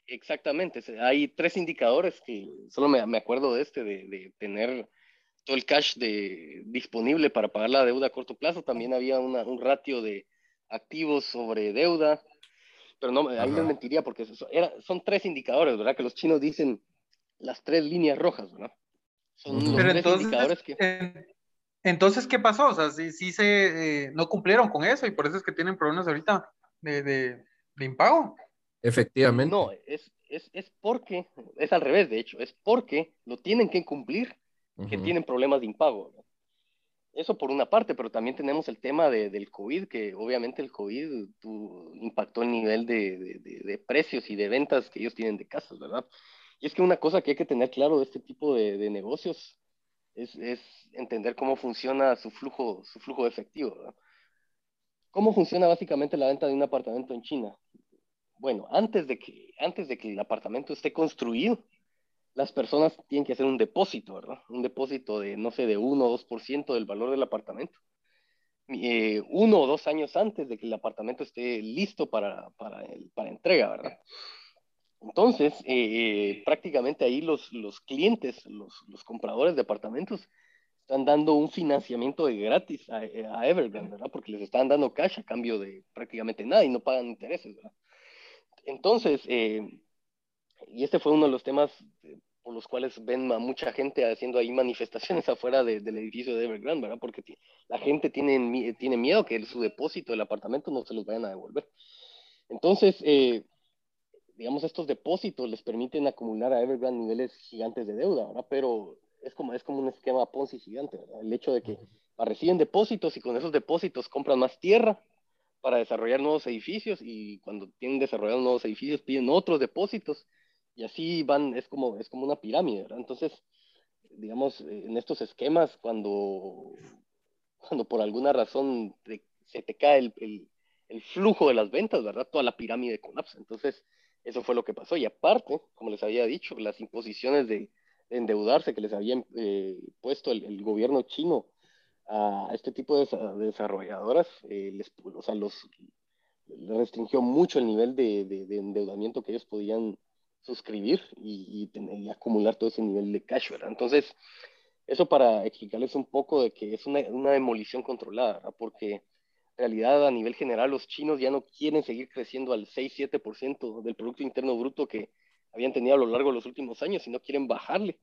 Exactamente. Hay tres indicadores que solo me, me acuerdo de este, de, de, tener todo el cash de, disponible para pagar la deuda a corto plazo. También había una, un ratio de activos sobre deuda. Pero no, ahí me mentiría porque eso, era, son tres indicadores, ¿verdad? Que los chinos dicen las tres líneas rojas, ¿verdad? Son los Pero tres entonces, indicadores que... Eh entonces, ¿qué pasó? O sea, sí, sí se eh, no cumplieron con eso y por eso es que tienen problemas ahorita de, de, de impago. Efectivamente. No, es, es, es porque, es al revés, de hecho, es porque lo tienen que cumplir que tienen problemas de impago. Eso por una parte, pero también tenemos el tema de, del COVID, que obviamente el COVID impactó el nivel de, de, precios y de ventas que ellos tienen de casas, ¿verdad? Y es que una cosa que hay que tener claro de este tipo de, negocios es, es, entender cómo funciona su flujo, su flujo de efectivo, ¿verdad? ¿Cómo funciona básicamente la venta de un apartamento en China? Bueno, antes de que, antes de que el apartamento esté construido, las personas tienen que hacer un depósito, ¿verdad? Un depósito de, no sé, de 1 o 2% del valor del apartamento. Eh, uno o dos años antes de que el apartamento esté listo para, para, para entrega, ¿verdad? Entonces, eh, eh, prácticamente ahí los, los clientes, los, los, compradores de apartamentos, están dando un financiamiento de gratis a, a, Evergrande, ¿verdad? Porque les están dando cash a cambio de prácticamente nada y no pagan intereses, ¿verdad? Entonces, y este fue uno de los temas por los cuales ven a mucha gente haciendo ahí manifestaciones afuera del edificio de Evergrande, ¿verdad? Porque la gente tiene, tiene miedo que su depósito del apartamento no se los vayan a devolver. Entonces, eh, digamos, estos depósitos les permiten acumular a Evergrande niveles gigantes de deuda, ¿verdad? Pero es como, es como un esquema Ponzi gigante, ¿verdad? El hecho de que reciben depósitos y con esos depósitos compran más tierra para desarrollar nuevos edificios y cuando tienen desarrollados nuevos edificios piden otros depósitos y así van, es como, es como una pirámide. Entonces, digamos, en estos esquemas, cuando, cuando por alguna razón se te cae el, el, el, flujo de las ventas, ¿verdad? Toda la pirámide colapsa. Entonces, eso fue lo que pasó. Y aparte, como les había dicho, las imposiciones de, endeudarse que les había eh, puesto el, gobierno chino a este tipo de, desarrolladoras, eh, les, o sea, los restringió mucho el nivel de, de endeudamiento que ellos podían suscribir y, acumular todo ese nivel de cash, ¿verdad? Entonces, eso para explicarles un poco de que es una, demolición controlada, ¿verdad? Porque en realidad a nivel general los chinos ya no quieren seguir creciendo al 6-7% del Producto Interno Bruto que habían tenido a lo largo de los últimos años, sino quieren bajarle,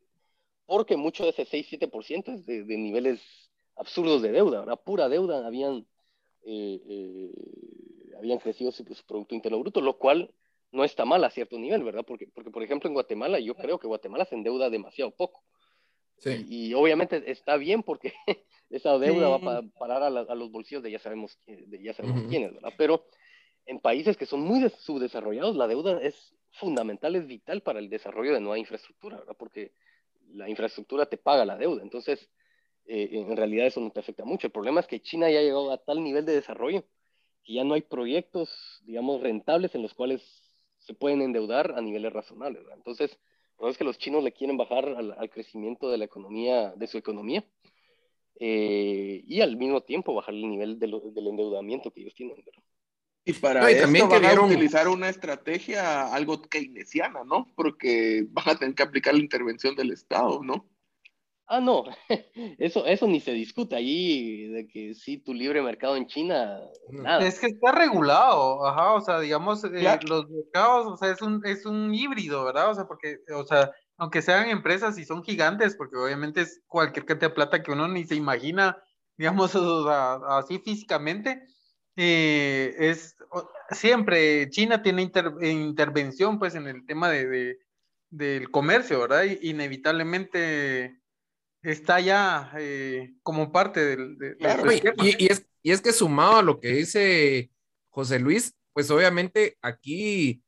porque mucho de ese 6-7% es de, de, niveles absurdos de deuda, ¿verdad? Pura deuda habían, eh, eh, habían crecido su, su Producto Interno Bruto, lo cual no está mal a cierto nivel, ¿verdad? Porque, porque por ejemplo, en Guatemala, yo creo que Guatemala se endeuda demasiado poco. Sí. Y, obviamente está bien porque esa deuda va a parar a, los bolsillos de ya sabemos, de ya sabemos quiénes, ¿verdad? Pero en países que son muy subdesarrollados, la deuda es fundamental, es vital para el desarrollo de nueva infraestructura, ¿verdad? Porque la infraestructura te paga la deuda. Entonces, eh, en realidad eso no te afecta mucho. El problema es que China ya ha llegado a tal nivel de desarrollo que ya no hay proyectos, digamos, rentables en los cuales se pueden endeudar a niveles razonables. Entonces, por es que los chinos le quieren bajar al, crecimiento de la economía, de su economía, eh, y al mismo tiempo bajar el nivel del endeudamiento que ellos tienen. Y para eso también van utilizar una estrategia algo keynesiana, ¿no? Porque van a tener que aplicar la intervención del Estado, ¿no? Ah, no, eso, eso ni se discute allí, de que sí, tu libre mercado en China, nada. Es que está regulado, ajá, o sea, digamos, eh, los mercados, o sea, es un, es un híbrido, ¿verdad? O sea, porque, o sea, aunque sean empresas y son gigantes, porque obviamente es cualquier cantidad de plata que uno ni se imagina, digamos, así físicamente, eh, es, siempre China tiene intervención, pues, en el tema de, de del comercio, ¿verdad? inevitablemente está ya eh, como parte del... De, y, es, y es que sumado a lo que dice José Luis, pues obviamente aquí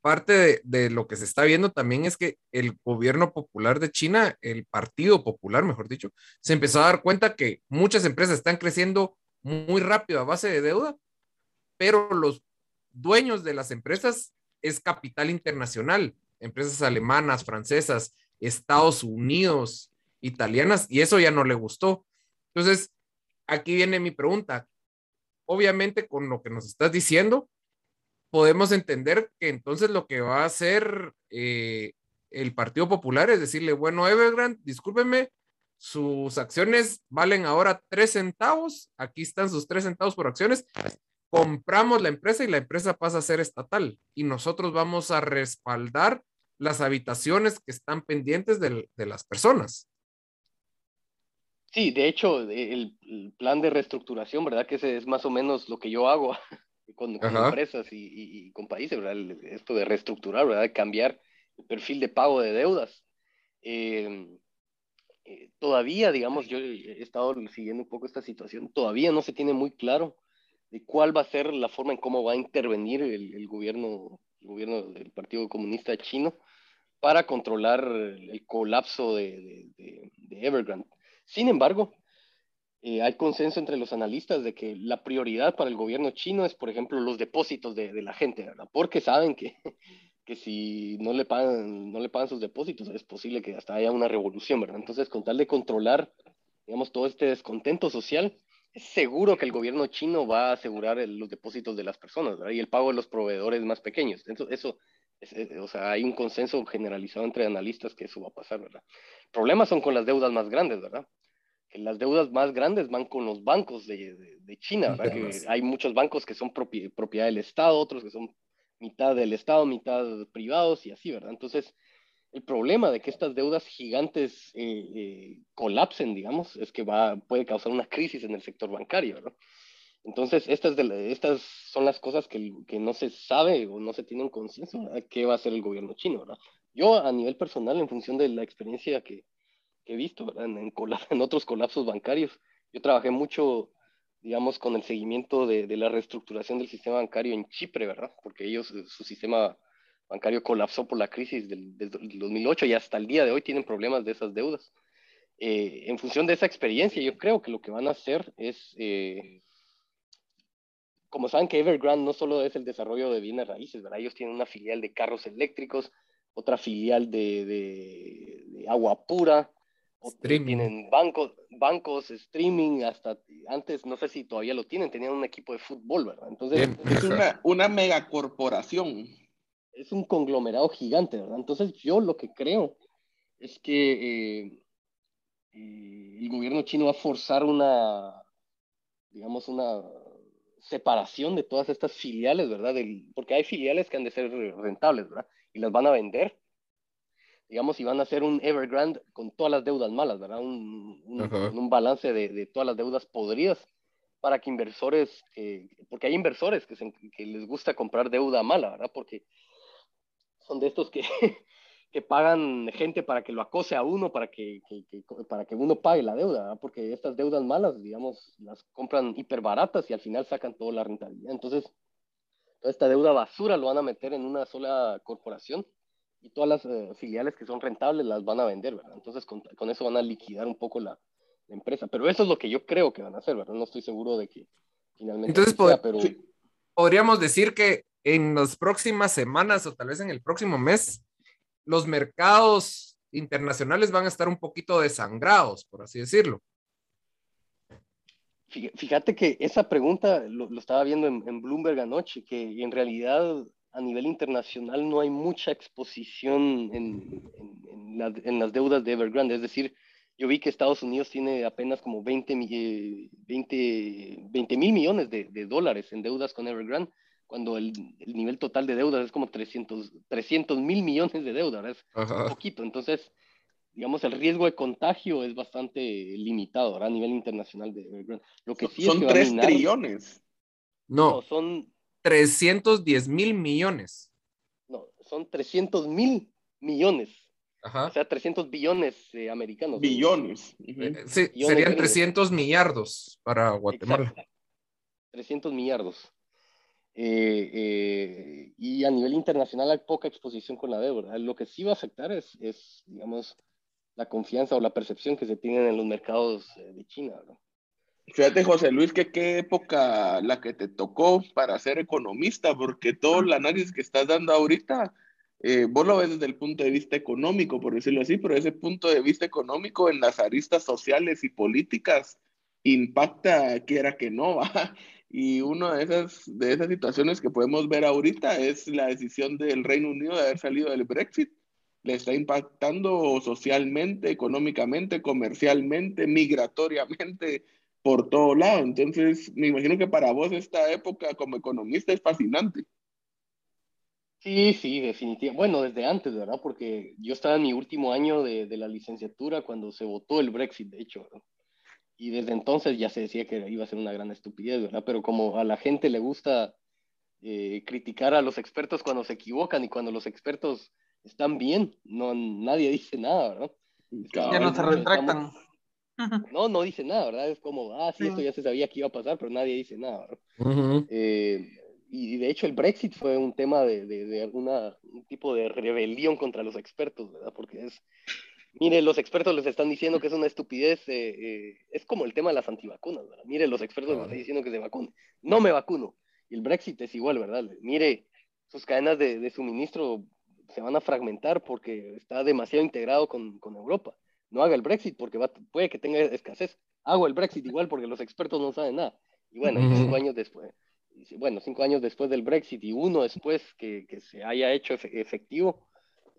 parte de, de, lo que se está viendo también es que el gobierno popular de China, el Partido Popular, mejor dicho, se empezó a dar cuenta que muchas empresas están creciendo muy rápido a base de deuda, pero los dueños de las empresas es capital internacional, empresas alemanas, francesas, Estados Unidos, italianas y eso ya no le gustó. Entonces, aquí viene mi pregunta. Obviamente, con lo que nos estás diciendo, podemos entender que entonces lo que va a hacer eh, el Partido Popular es decirle, bueno, Evergrande, discúlpeme, sus acciones valen ahora tres centavos, aquí están sus tres centavos por acciones, compramos la empresa y la empresa pasa a ser estatal y nosotros vamos a respaldar las habitaciones que están pendientes de las personas. Sí, de hecho, el, plan de reestructuración, ¿verdad? Que ese es más o menos lo que yo hago con, empresas y, con países, ¿verdad? Esto de reestructurar, ¿verdad? De cambiar el perfil de pago de deudas. Em, eh, todavía, digamos, yo he estado siguiendo un poco esta situación, todavía no se tiene muy claro de cuál va a ser la forma en cómo va a intervenir el, gobierno, el gobierno del Partido Comunista Chino para controlar el colapso de, Evergrande. Sin embargo, eh, hay consenso entre los analistas de que la prioridad para el gobierno chino es, por ejemplo, los depósitos de, la gente, ¿verdad? Porque saben que, que si no le, pagan, no le pagan sus depósitos, es posible que hasta haya una revolución, ¿verdad? Entonces, con tal de controlar, digamos, todo este descontento social, es seguro que el gobierno chino va a asegurar los depósitos de las personas, ¿verdad? Y el pago de los proveedores más pequeños. Eso, eso o sea, hay un consenso generalizado entre analistas que eso va a pasar, ¿verdad? Problemas son con las deudas más grandes, ¿verdad? Que las deudas más grandes van con los bancos de, de, China, ¿verdad? Que hay muchos bancos que son propiedad del Estado, otros que son mitad del Estado, mitad privados y así, ¿verdad? Entonces, el problema de que estas deudas gigantes eh, eh, colapsen, digamos, es que va, puede causar una crisis en el sector bancario, ¿verdad? Entonces, estas, de estas son las cosas que, que, no se sabe o no se tiene un consenso de qué va a hacer el gobierno chino, ¿verdad? Yo, a nivel personal, en función de la experiencia que, que he visto ¿verdad? En, en, otros colapsos bancarios, yo trabajé mucho, digamos, con el seguimiento de, de, la reestructuración del sistema bancario en Chipre, ¿verdad? Porque ellos, eh, su sistema bancario colapsó por la crisis del, del 2008 y hasta el día de hoy tienen problemas de esas deudas. Eh, en función de esa experiencia, yo creo que lo que van a hacer es... Eh, como saben que Evergrande no solo es el desarrollo de bienes raíces, ¿verdad? Ellos tienen una filial de carros eléctricos, otra filial de, de, agua pura, tienen bancos, bancos, streaming, hasta antes, no sé si todavía lo tienen, tenían un equipo de fútbol, ¿verdad? Entonces, es una, una megacorporación. Es un conglomerado gigante, ¿verdad? Entonces, yo lo que creo es que eh, eh, el gobierno chino va a forzar una, digamos, una separación de todas estas filiales, ¿verdad? porque hay filiales que han de ser rentables, ¿verdad? Y las van a vender. Digamos, y van a hacer un Evergrande con todas las deudas malas, ¿verdad? Un, un, balance de, de, todas las deudas podridas para que inversores, porque hay inversores que, que les gusta comprar deuda mala, ¿verdad? Porque son de estos que, que pagan gente para que lo acose a uno, para que, para que uno pague la deuda, porque estas deudas malas, digamos, las compran hiper baratas y al final sacan toda la rentabilidad. Entonces, toda esta deuda basura lo van a meter en una sola corporación y todas las eh, filiales que son rentables las van a vender, ¿verdad? Entonces, con, eso van a liquidar un poco la, empresa. Pero eso es lo que yo creo que van a hacer, ¿verdad? No estoy seguro de que finalmente... Entonces, pero... podríamos decir que en las próximas semanas o tal vez en el próximo mes los mercados internacionales van a estar un poquito desangrados, por así decirlo. Fíjate que esa pregunta lo, estaba viendo en, Bloomberg anoche, que en realidad a nivel internacional no hay mucha exposición en, las deudas de Evergrande. Es decir, yo vi que Estados Unidos tiene apenas como 20, 20, mil millones de, de, dólares en deudas con Evergrande cuando el, nivel total de deudas es como 300 mil millones de deudas, es un poquito. Entonces, digamos, el riesgo de contagio es bastante limitado a nivel internacional. De, Lo que sí son es 3 trillones. No, son 310 mil millones. No, son 300 mil millones. O sea, 300 billones eh, americanos. Billones. Eh, sí, serían 300 millardos para Guatemala. 300 millardos. Eh, eh, y a nivel internacional hay poca exposición con la deuda. Lo que sí va a afectar es, es, digamos, la confianza o la percepción que se tienen en los mercados eh, de China. Fíjate, José Luis, que qué época la que te tocó para ser economista, porque todo el análisis que estás dando ahorita, vos lo ves desde el punto de vista económico, por decirlo así, pero ese punto de vista económico en las aristas sociales y políticas impacta quiera que no, ¿va? Y una de esas, de esas situaciones que podemos ver ahorita es la decisión del Reino Unido de haber salido del Brexit. Le está impactando socialmente, económicamente, comercialmente, migratoriamente, por todo lado. Entonces, me imagino que para vos esta época como economista es fascinante. Sí, sí, definitivamente. Bueno, desde antes, ¿verdad? Porque yo estaba en mi último año de, de la licenciatura cuando se votó el Brexit, de hecho. ¿verdad? Y desde entonces ya se decía que iba a ser una gran estupidez, ¿verdad? Pero como a la gente le gusta eh, criticar a los expertos cuando se equivocan y cuando los expertos están bien, no, nadie dice nada, ¿verdad? Ya no se retractan. No, no dice nada, ¿verdad? Es como, ah, sí, esto ya se sabía que iba a pasar, pero nadie dice nada, eh, y de hecho el Brexit fue un tema de, de, alguna un tipo de rebelión contra los expertos, ¿verdad? Porque es, mire, los expertos les están diciendo que es una estupidez, eh, eh, es como el tema de las antivacunas, ¿verdad? Mire, los expertos les están diciendo que se vacunen, no me vacuno. Y el Brexit es igual, ¿verdad? Mire, sus cadenas de, de suministro se van a fragmentar porque está demasiado integrado con, con Europa. No haga el Brexit porque va, puede que tenga escasez. Hago el Brexit igual porque los expertos no saben nada. Y bueno, cinco años después, bueno, cinco años después del Brexit y uno después que, que se haya hecho efectivo,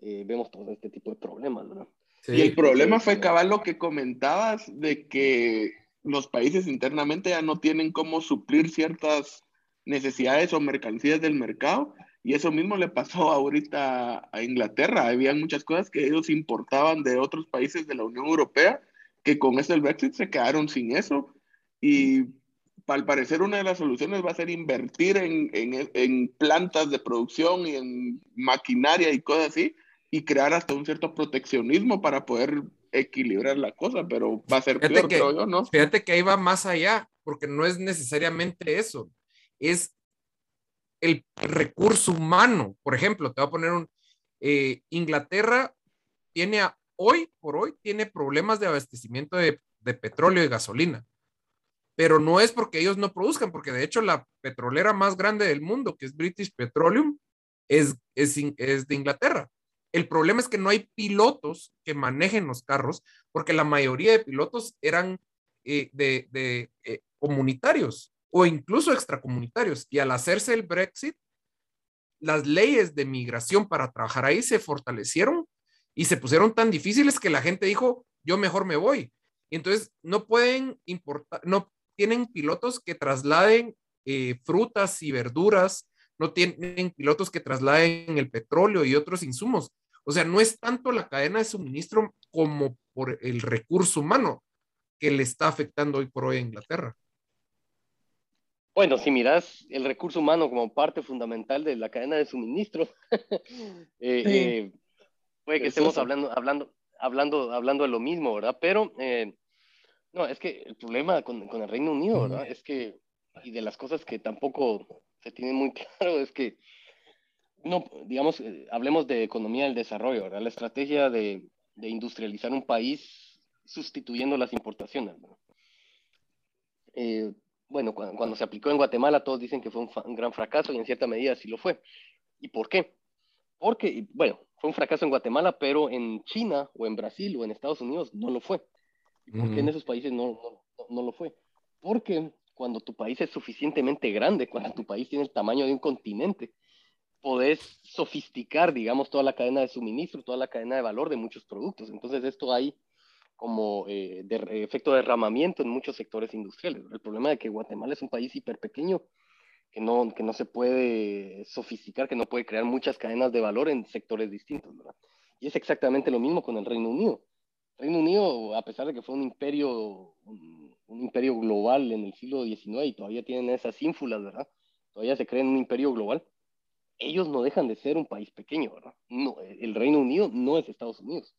eh, vemos todo este tipo de problemas, ¿verdad? Y el problema fue, cabal, lo que comentabas de que los países internamente ya no tienen cómo suplir ciertas necesidades o mercancías del mercado. Y eso mismo le pasó ahorita a Inglaterra. Había muchas cosas que ellos importaban de otros países de la Unión Europea que con este Brexit se quedaron sin eso. Y al parecer una de las soluciones va a ser invertir en, en, en, plantas de producción y en maquinaria y cosas así y crear hasta un cierto proteccionismo para poder equilibrar la cosa, pero va a ser fíjate peor, que, creo yo, ¿no? Fíjate que ahí va más allá, porque no es necesariamente eso, es el recurso humano. Por ejemplo, te voy a poner un, eh, Inglaterra tiene hoy por hoy, tiene problemas de abastecimiento de, de petróleo y gasolina pero no es porque ellos no produzcan, porque de hecho la petrolera más grande del mundo, que es British Petroleum, es, es, es de Inglaterra. El problema es que no hay pilotos que manejen los carros, porque la mayoría de pilotos eran eh, de, eh, comunitarios o incluso extracomunitarios. Y al hacerse el Brexit, las leyes de migración para trabajar ahí se fortalecieron y se pusieron tan difíciles que la gente dijo, yo mejor me voy. Y entonces no pueden importar, no, tienen pilotos que trasladen eh, frutas y verduras, no tienen pilotos que trasladen el petróleo y otros insumos. O sea, no es tanto la cadena de suministro como por el recurso humano que le está afectando hoy por hoy a Inglaterra. Bueno, si miras el recurso humano como parte fundamental de la cadena de suministro, eh, eh, puede que estemos hablando, hablando, hablando, hablando de lo mismo, ¿verdad? Pero no, es que el problema con, con el Reino Unido, ¿verdad? Es que, y de las cosas que tampoco se tiene muy claro, es que, no, digamos, eh, hablemos de economía del desarrollo, ¿verdad? La estrategia de, de industrializar un país sustituyendo las importaciones, eh, bueno, cuando, cuando, se aplicó en Guatemala, todos dicen que fue un, un, gran fracaso y en cierta medida sí lo fue. ¿Y por qué? Porque, bueno, fue un fracaso en Guatemala, pero en China o en Brasil o en Estados Unidos no lo fue. ¿Y por qué en esos países no, no, no, lo fue? Porque cuando tu país es suficientemente grande, cuando tu país tiene el tamaño de un continente, podés sofisticar, digamos, toda la cadena de suministro, toda la cadena de valor de muchos productos. Entonces esto hay como eh, de, efecto de derramamiento en muchos sectores industriales. El problema de que Guatemala es un país hiper pequeño, que no, que no se puede sofisticar, que no puede crear muchas cadenas de valor en sectores distintos. ¿verdad? Y es exactamente lo mismo con el Reino Unido. Reino Unido, a pesar de que fue un imperio, un, imperio global en el siglo XIX y todavía tienen esas ínfulas, ¿verdad? Todavía se creen un imperio global. Ellos no dejan de ser un país pequeño, ¿verdad? No, el Reino Unido no es Estados Unidos.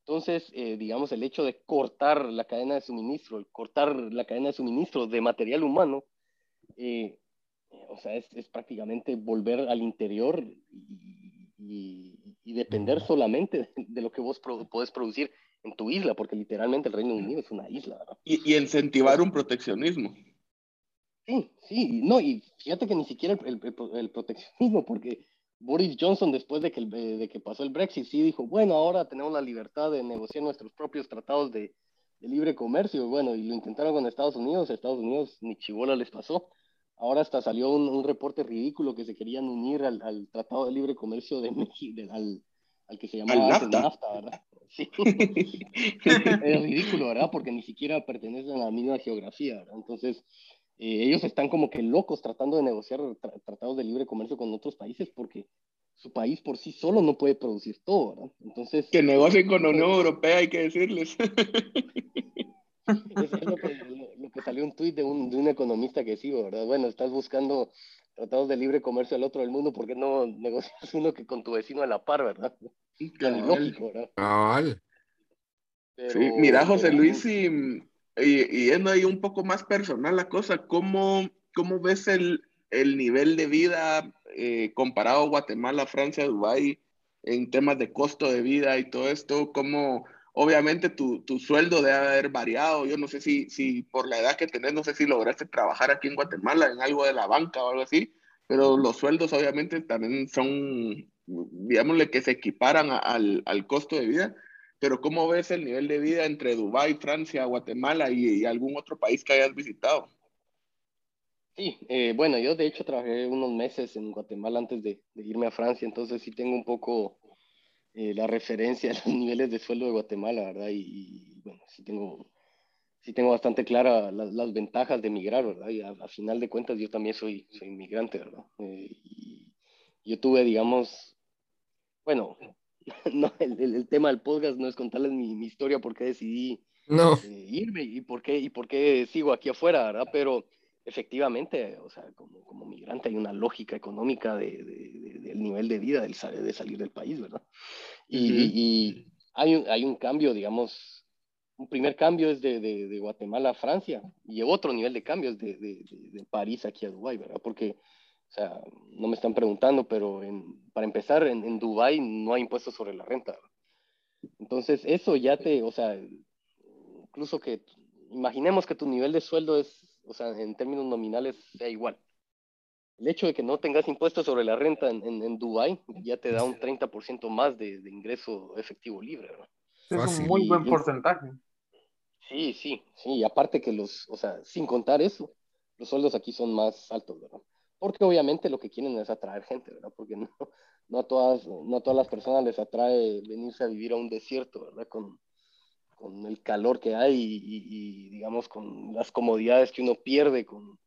Entonces, eh, digamos, el hecho de cortar la cadena de suministro, el cortar la cadena de suministro de material humano, eh, o sea, es, es, prácticamente volver al interior y, y, depender solamente de, lo que vos podés producir en tu isla, porque literalmente el Reino Unido es una isla. ¿verdad? Y, y, incentivar un proteccionismo. Sí, sí, no, y fíjate que ni siquiera el, el, el proteccionismo, porque Boris Johnson, después de que, de que pasó el Brexit, sí dijo, bueno, ahora tenemos la libertad de negociar nuestros propios tratados de, de libre comercio, bueno, y lo intentaron con Estados Unidos, Estados Unidos ni chivola les pasó. Ahora hasta salió un, un reporte ridículo que se querían unir al, al Tratado de Libre Comercio de México, al, al que se llamaba NAFTA. NAFTA, ¿verdad? Sí. es ridículo, ¿verdad? Porque ni siquiera pertenecen a la misma geografía, ¿verdad? Entonces, eh, ellos están como que locos tratando de negociar tra tratados de libre comercio con otros países porque su país por sí solo no puede producir todo, ¿verdad? Entonces... Que negocien con la Unión Europea, hay que decirles. es, es lo, que, lo, lo, que, salió un tuit de un, de un economista que sí, ¿verdad? Bueno, estás buscando tratamos de libre comercio al otro del mundo, ¿por qué no negocias uno que con tu vecino a la par, verdad? Lógico, ¿verdad? sí, mira, José Luis, y, y, yendo ahí un poco más personal la cosa, ¿cómo, cómo ves el, el nivel de vida eh, comparado a Guatemala, Francia, Dubái, en temas de costo de vida y todo esto? ¿Cómo, obviamente tu, tu, sueldo debe haber variado. Yo no sé si, si por la edad que tenés, no sé si lograste trabajar aquí en Guatemala en algo de la banca o algo así, pero los sueldos obviamente también son, digámosle, que se equiparan al, al, costo de vida. Pero ¿cómo ves el nivel de vida entre Dubái, Francia, Guatemala y, algún otro país que hayas visitado? Sí, eh, bueno, yo de hecho trabajé unos meses en Guatemala antes de, de irme a Francia, entonces sí tengo un poco eh, la referencia a los niveles de sueldo de Guatemala, ¿verdad? Y, bueno, sí tengo, sí tengo bastante clara las ventajas de emigrar, ¿verdad? Y a, final de cuentas yo también soy, soy inmigrante, ¿verdad? Eh, y yo tuve, digamos, bueno, no, el, el, tema del podcast no es contarles mi, mi historia, por qué decidí no. Eh, irme y por, qué, y por qué sigo aquí afuera, ¿verdad? Pero efectivamente, o sea, como, como migrante hay una lógica económica de, del nivel de vida del, de salir del país, ¿verdad? Y, y hay, un, hay un cambio, digamos, un primer cambio es de, de, Guatemala a Francia y otro nivel de cambio es de, de, París aquí a Dubái, ¿verdad? Porque, o sea, no me están preguntando, pero en, para empezar, en, en Dubái no hay impuestos sobre la renta. Entonces, eso ya te, o sea, incluso que, imaginemos que tu nivel de sueldo es o sea, en términos nominales sea igual. El hecho de que no tengas impuestos sobre la renta en, en, Dubái ya te da un 30% más de, de, ingreso efectivo libre. ¿no? Es un muy buen porcentaje. Sí, sí, sí. Y aparte que los, o sea, sin contar eso, los sueldos aquí son más altos, ¿verdad? Porque obviamente lo que quieren es atraer gente, ¿verdad? Porque no, no, a, todas, no a todas las personas les atrae venirse a vivir a un desierto, ¿verdad? Con, con el calor que hay y, digamos con las comodidades que uno pierde con,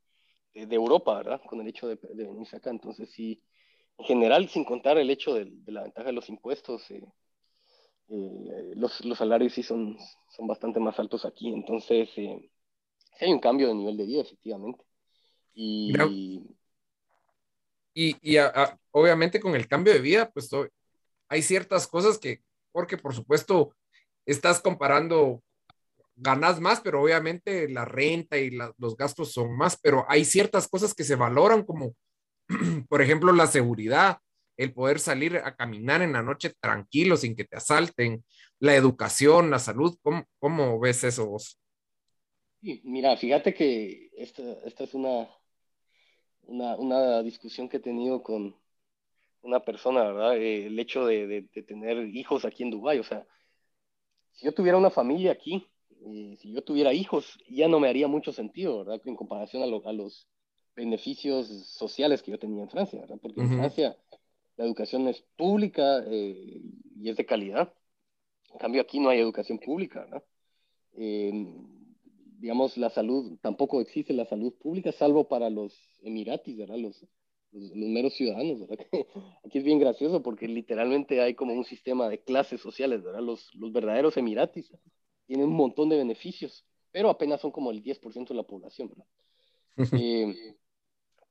de, Europa, ¿verdad? Con el hecho de, de, venirse acá. Entonces, sí, en general, sin contar el hecho de, la ventaja de los impuestos, eh, eh, los, los, salarios sí son, son bastante más altos aquí. Entonces, eh, hay un cambio de nivel de vida, efectivamente. Y, y, obviamente con el cambio de vida, pues hay ciertas cosas que, porque por supuesto, estás comparando, ganas más, pero obviamente la renta y los gastos son más, pero hay ciertas cosas que se valoran como, por ejemplo, la seguridad, el poder salir a caminar en la noche tranquilo sin que te asalten, la educación, la salud, ¿cómo, ves eso vos? Mira, fíjate que esta, esta es una, una, una, discusión que he tenido con una persona, ¿verdad? Eh, el hecho de, de, de, tener hijos aquí en Dubái, o sea, si yo tuviera una familia aquí, y si yo tuviera hijos, ya no me haría mucho sentido, ¿verdad? En comparación a, los beneficios sociales que yo tenía en Francia, ¿verdad? Porque en Francia la educación es pública eh, y es de calidad. En cambio, aquí no hay educación pública, ¿verdad? Digamos, la salud, tampoco existe la salud pública, salvo para los emiratis, ¿verdad? Los, los, meros ciudadanos, ¿verdad? Aquí es bien gracioso porque literalmente hay como un sistema de clases sociales, ¿verdad? Los, los verdaderos emiratis tienen un montón de beneficios, pero apenas son como el 10% de la población, ¿verdad? Eh,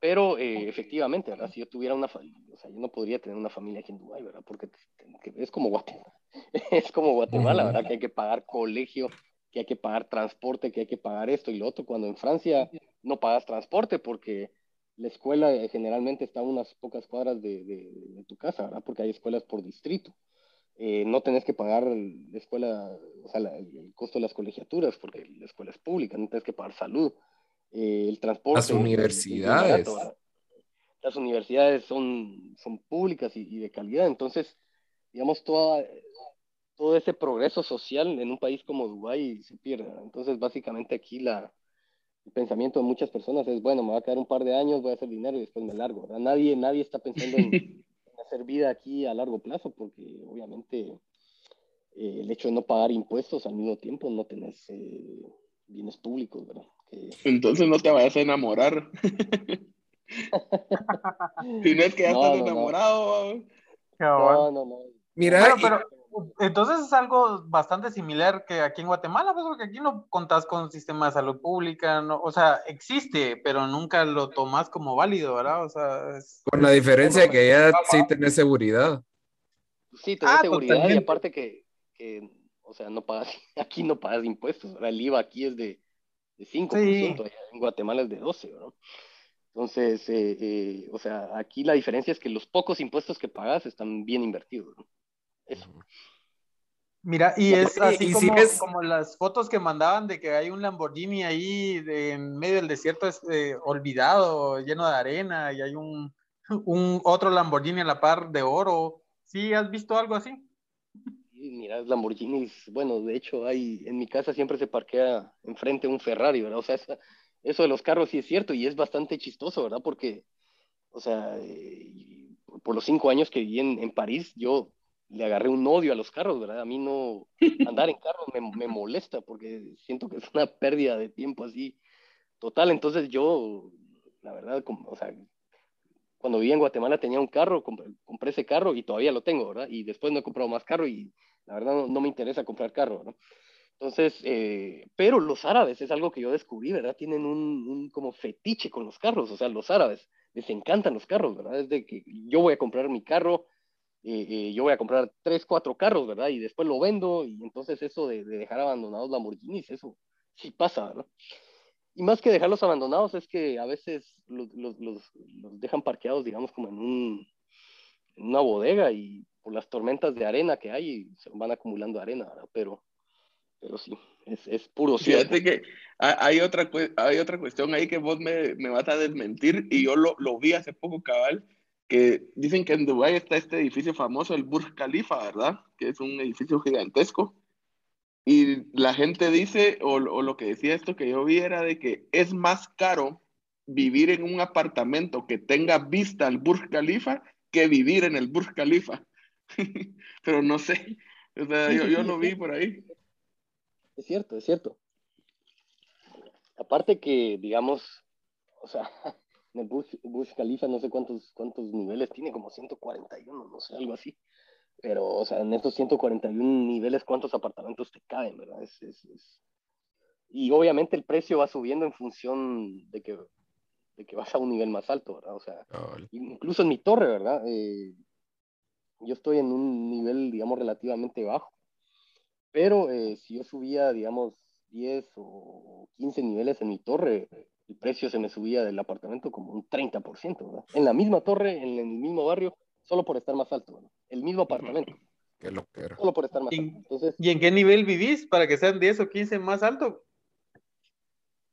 pero eh, efectivamente, ¿verdad? Si yo tuviera una familia, o sea, yo no podría tener una familia aquí en Dubái, ¿verdad? Porque es como Guatemala, es como Guatemala, ¿verdad? Que hay que pagar colegio, que hay que pagar transporte, que hay que pagar esto y lo otro, cuando en Francia no pagas transporte porque la escuela eh, generalmente está a unas pocas cuadras de, de, tu casa, ¿verdad? Porque hay escuelas por distrito. Eh, no tenés que pagar la escuela, o sea, el costo de las colegiaturas, porque la escuela es pública, no tienes que pagar salud, eh, el transporte. Las universidades. las universidades son, son públicas y, y, de calidad, entonces, digamos, toda, todo ese progreso social en un país como Dubái se pierde. Entonces, básicamente aquí la, el pensamiento de muchas personas es, bueno, me va a quedar un par de años, voy a hacer dinero y después me largo. Nadie, nadie está pensando en, hacer vida aquí a largo plazo porque obviamente eh, el hecho de no pagar impuestos al mismo tiempo no tenés eh, bienes públicos, ¿verdad? Entonces no te vayas a enamorar. si no es que ya estás enamorado. No, no, no. Mira, pero, entonces es algo bastante similar que aquí en Guatemala, pues porque aquí no contás con un sistema de salud pública, no, o sea, existe, pero nunca lo tomás como válido, ¿verdad? O sea, con la diferencia de que ya sí tenés seguridad. Sí, tenés ah, seguridad y aparte que, que, o sea, no pagas, aquí no pagas impuestos, el IVA aquí es de, de 5%, en Guatemala es de 12, ¿no? Entonces, eh, eh, o sea, aquí la diferencia es que los pocos impuestos que pagas están bien invertidos, ¿no? Eso. Mira, y es así como, las fotos que mandaban de que hay un Lamborghini ahí en medio del desierto eh, olvidado, lleno de arena, y hay un, un otro Lamborghini a la par de oro. ¿Sí has visto algo así? mira, Lamborghinis, bueno, de hecho, hay, en mi casa siempre se parquea enfrente un Ferrari, ¿verdad? O sea, eso de los carros sí es cierto y es bastante chistoso, ¿verdad? Porque, o sea, eh, por los cinco años que viví en, en, París, yo le agarré un odio a los carros, ¿verdad? A mí no, andar en carro me, me molesta porque siento que es una pérdida de tiempo así total. Entonces yo, la verdad, o sea, cuando vivía en Guatemala tenía un carro, compré, compré, ese carro y todavía lo tengo, ¿verdad? Y después no he comprado más carro y la verdad no, me interesa comprar carro, ¿no? Entonces, eh, pero los árabes es algo que yo descubrí, ¿verdad? Tienen un, un, como fetiche con los carros, o sea, los árabes les encantan los carros, ¿verdad? Es de que yo voy a comprar mi carro, eh, eh, yo voy a comprar tres, cuatro carros, ¿verdad? Y después lo vendo y entonces eso de, de dejar abandonados Lamborghinis, eso sí pasa, ¿verdad? Y más que dejarlos abandonados es que a veces los, los, los, los dejan parqueados, digamos, como en, un, en una bodega y por las tormentas de arena que hay, se van acumulando arena, ¿verdad? Pero, pero sí, es, es puro cierto. Fíjate que hay otra, hay otra cuestión ahí que vos me, me vas a desmentir y yo lo, lo, vi hace poco, cabal, que dicen que en Dubái está este edificio famoso, el Burj Khalifa, ¿verdad? Que es un edificio gigantesco. Y la gente dice, o, o lo que decía esto que yo vi era de que es más caro vivir en un apartamento que tenga vista al Burj Khalifa que vivir en el Burj Khalifa. pero no sé, o sea, yo, yo lo vi por ahí. Es cierto, es cierto. Aparte que, digamos, o sea, el Bush, Bush Khalifa no sé cuántos, cuántos niveles tiene, como 141, no sé, algo así. Pero, o sea, en estos 141 niveles, ¿cuántos apartamentos te caben, verdad? Es, es, es... Y obviamente el precio va subiendo en función de que, de que vas a un nivel más alto, ¿verdad? O sea, incluso en mi torre, ¿verdad? Eh, yo estoy en un nivel, digamos, relativamente bajo. Pero eh, si yo subía, digamos, 10 o 15 niveles en mi torre, el precio se me subía del apartamento como un 30%, ¿verdad? En la misma torre, en el mismo barrio, solo por estar más alto, ¿verdad? El mismo apartamento. Qué lo que era. Solo por estar más alto. Entonces, ¿Y en qué nivel vivís para que sean 10 o 15 más alto?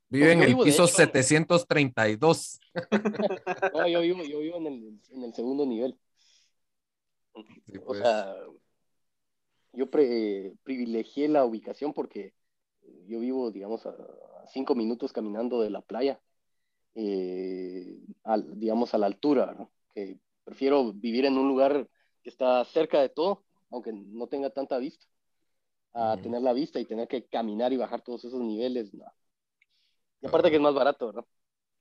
Vive en el piso 732. no, yo vivo, yo vivo en, el, en el segundo nivel. O pues. sea, yo privilegié la ubicación porque yo vivo, digamos, a, cinco minutos caminando de la playa, eh, digamos, a la altura, que prefiero vivir en un lugar que está cerca de todo, aunque no tenga tanta vista, a tener la vista y tener que caminar y bajar todos esos niveles. Y aparte que es más barato, ¿no?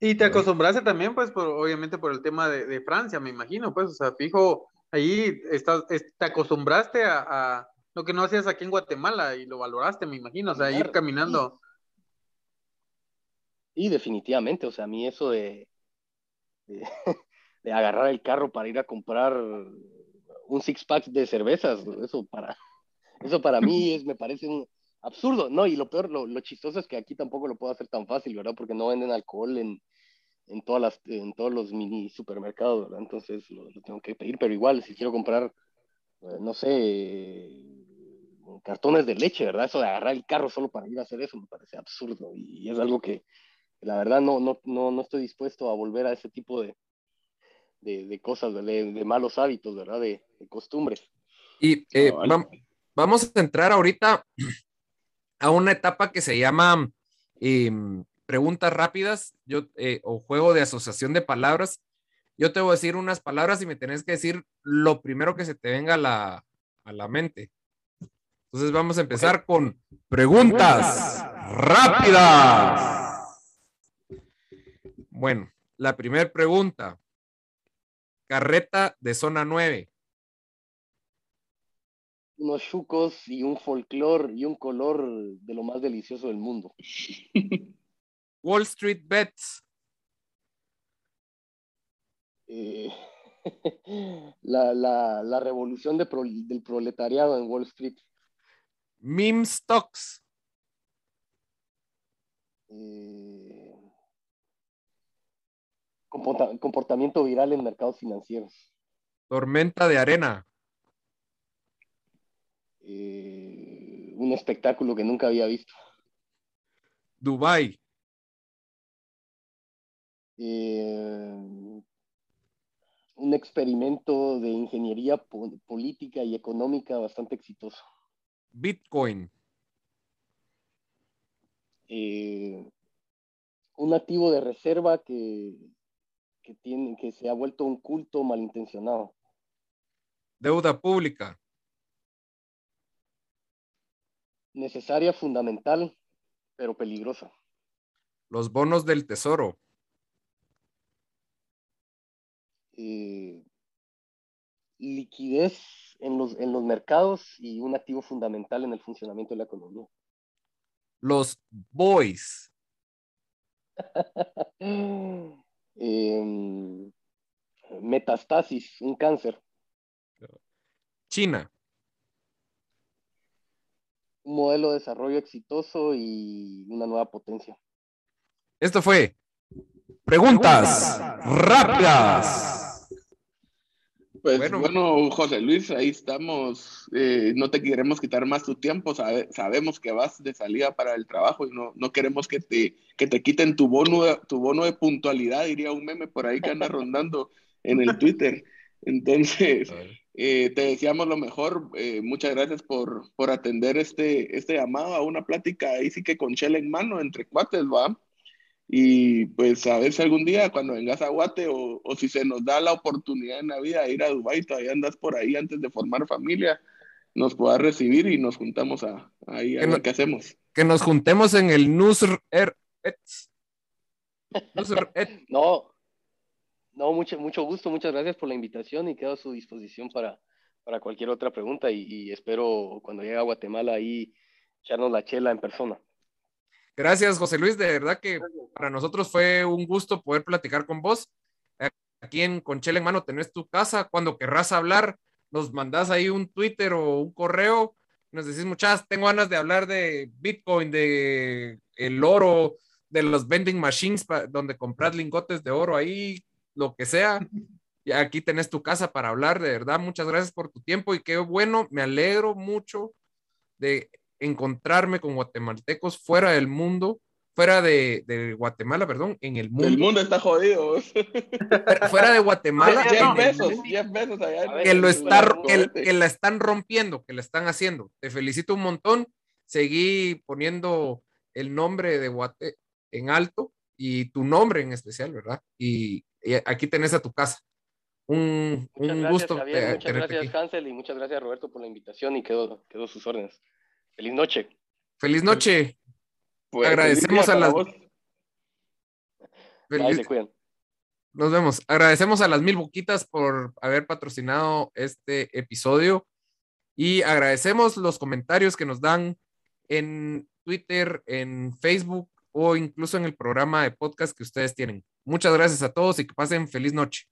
Y te acostumbraste también, pues, por, obviamente por el tema de, de, Francia, me imagino, pues, o sea, fijo, ahí estás, te acostumbraste a, lo que no hacías aquí en Guatemala y lo valoraste, me imagino, o sea, ir caminando. Y, definitivamente, o sea, a mí eso de, de, agarrar el carro para ir a comprar un six pack de cervezas, eso para, eso para mí es, me parece un absurdo, no, y lo peor, lo, lo chistoso es que aquí tampoco lo puedo hacer tan fácil, ¿verdad? Porque no venden alcohol en, en, todas las, en todos los mini supermercados, ¿verdad? Entonces lo, tengo que pedir, pero igual, si quiero comprar, eh, no sé, cartones de leche, ¿verdad? Eso de agarrar el carro solo para ir a hacer eso me parece absurdo y, es algo que la verdad no, no, no, no estoy dispuesto a volver a ese tipo de, de, de cosas, de, de, malos hábitos, ¿verdad? De, costumbres. Y eh, vamos a entrar ahorita a una etapa que se llama em, preguntas rápidas yo, eh, o juego de asociación de palabras. Yo te voy a decir unas palabras y me tenés que decir lo primero que se te venga a la, a la mente. Entonces vamos a empezar con preguntas rápidas. Bueno, la primera pregunta. Carreta de zona 9. unos chucos y un folclore y un color de lo más delicioso del mundo. Wall Street Bets. Eh, la, la, la, revolución de del proletariado en Wall Street. Meme stocks. Eh, comportamiento viral en mercados financieros. Tormenta de arena. Eh, un espectáculo que nunca había visto. Dubai. Eh, un experimento de ingeniería política y económica bastante exitoso. Bitcoin. Eh, un activo de reserva que, que, tiene, que se ha vuelto un culto malintencionado. Deuda pública. Necesaria, fundamental, pero peligrosa. Los bonos del tesoro. Eh, liquidez en los, en los mercados y un activo fundamental en el funcionamiento de la economía. Los boys. Em, metastasis, un cáncer. China. Un modelo de desarrollo exitoso y una nueva potencia. Esto fue Preguntas, rápidas. Pues bueno. José Luis, ahí estamos. Eh, no te queremos quitar más tu tiempo. sabemos que vas de salida para el trabajo y no, no queremos que te, que te quiten tu bono, tu bono de puntualidad, diría un meme por ahí que anda rondando en el Twitter. Entonces, eh, te deseamos lo mejor. Eh, muchas gracias por, por atender este, este llamado a una plática ahí sí que con chela en mano entre cuates, ¿va? Y pues a ver si algún día cuando vengas a Guate o, o, si se nos da la oportunidad en la vida de ir a Dubái, todavía andas por ahí antes de formar familia, nos puedas recibir y nos juntamos a, ahí a ver qué hacemos. Que nos juntemos en el Nusr er No, no, mucho, mucho gusto, muchas gracias por la invitación y quedo a su disposición para, para cualquier otra pregunta y, y espero cuando llegue a Guatemala ahí echarnos la chela en persona. Gracias, José Luis. De verdad que para nosotros fue un gusto poder platicar con vos. Aquí en Conchela en Mano tenés tu casa. Cuando querrás hablar, nos mandás ahí un Twitter o un correo. Nos decís, muchas, tengo ganas de hablar de Bitcoin, de el oro, de los vending machines donde compras lingotes de oro ahí, lo que sea. Y aquí tenés tu casa para hablar, de verdad. Muchas gracias por tu tiempo y qué bueno, me alegro mucho de encontrarme con guatemaltecos fuera del mundo, fuera de, Guatemala, perdón, en el mundo. El mundo está jodido. Fuera de Guatemala. 10 pesos, 10 pesos allá. Que, lo está, que, la están rompiendo, que la están haciendo. Te felicito un montón. Seguí poniendo el nombre de Guate en alto y tu nombre en especial, ¿verdad? Y, aquí tenés a tu casa. Un, un gusto. muchas gracias, Hansel, y muchas gracias, Roberto, por la invitación y quedó, quedó sus órdenes. Feliz noche. Feliz noche. Pues, Agradecemos a las. Nos vemos. Agradecemos a las mil boquitas por haber patrocinado este episodio y agradecemos los comentarios que nos dan en Twitter, en Facebook o incluso en el programa de podcast que ustedes tienen. Muchas gracias a todos y que pasen feliz noche.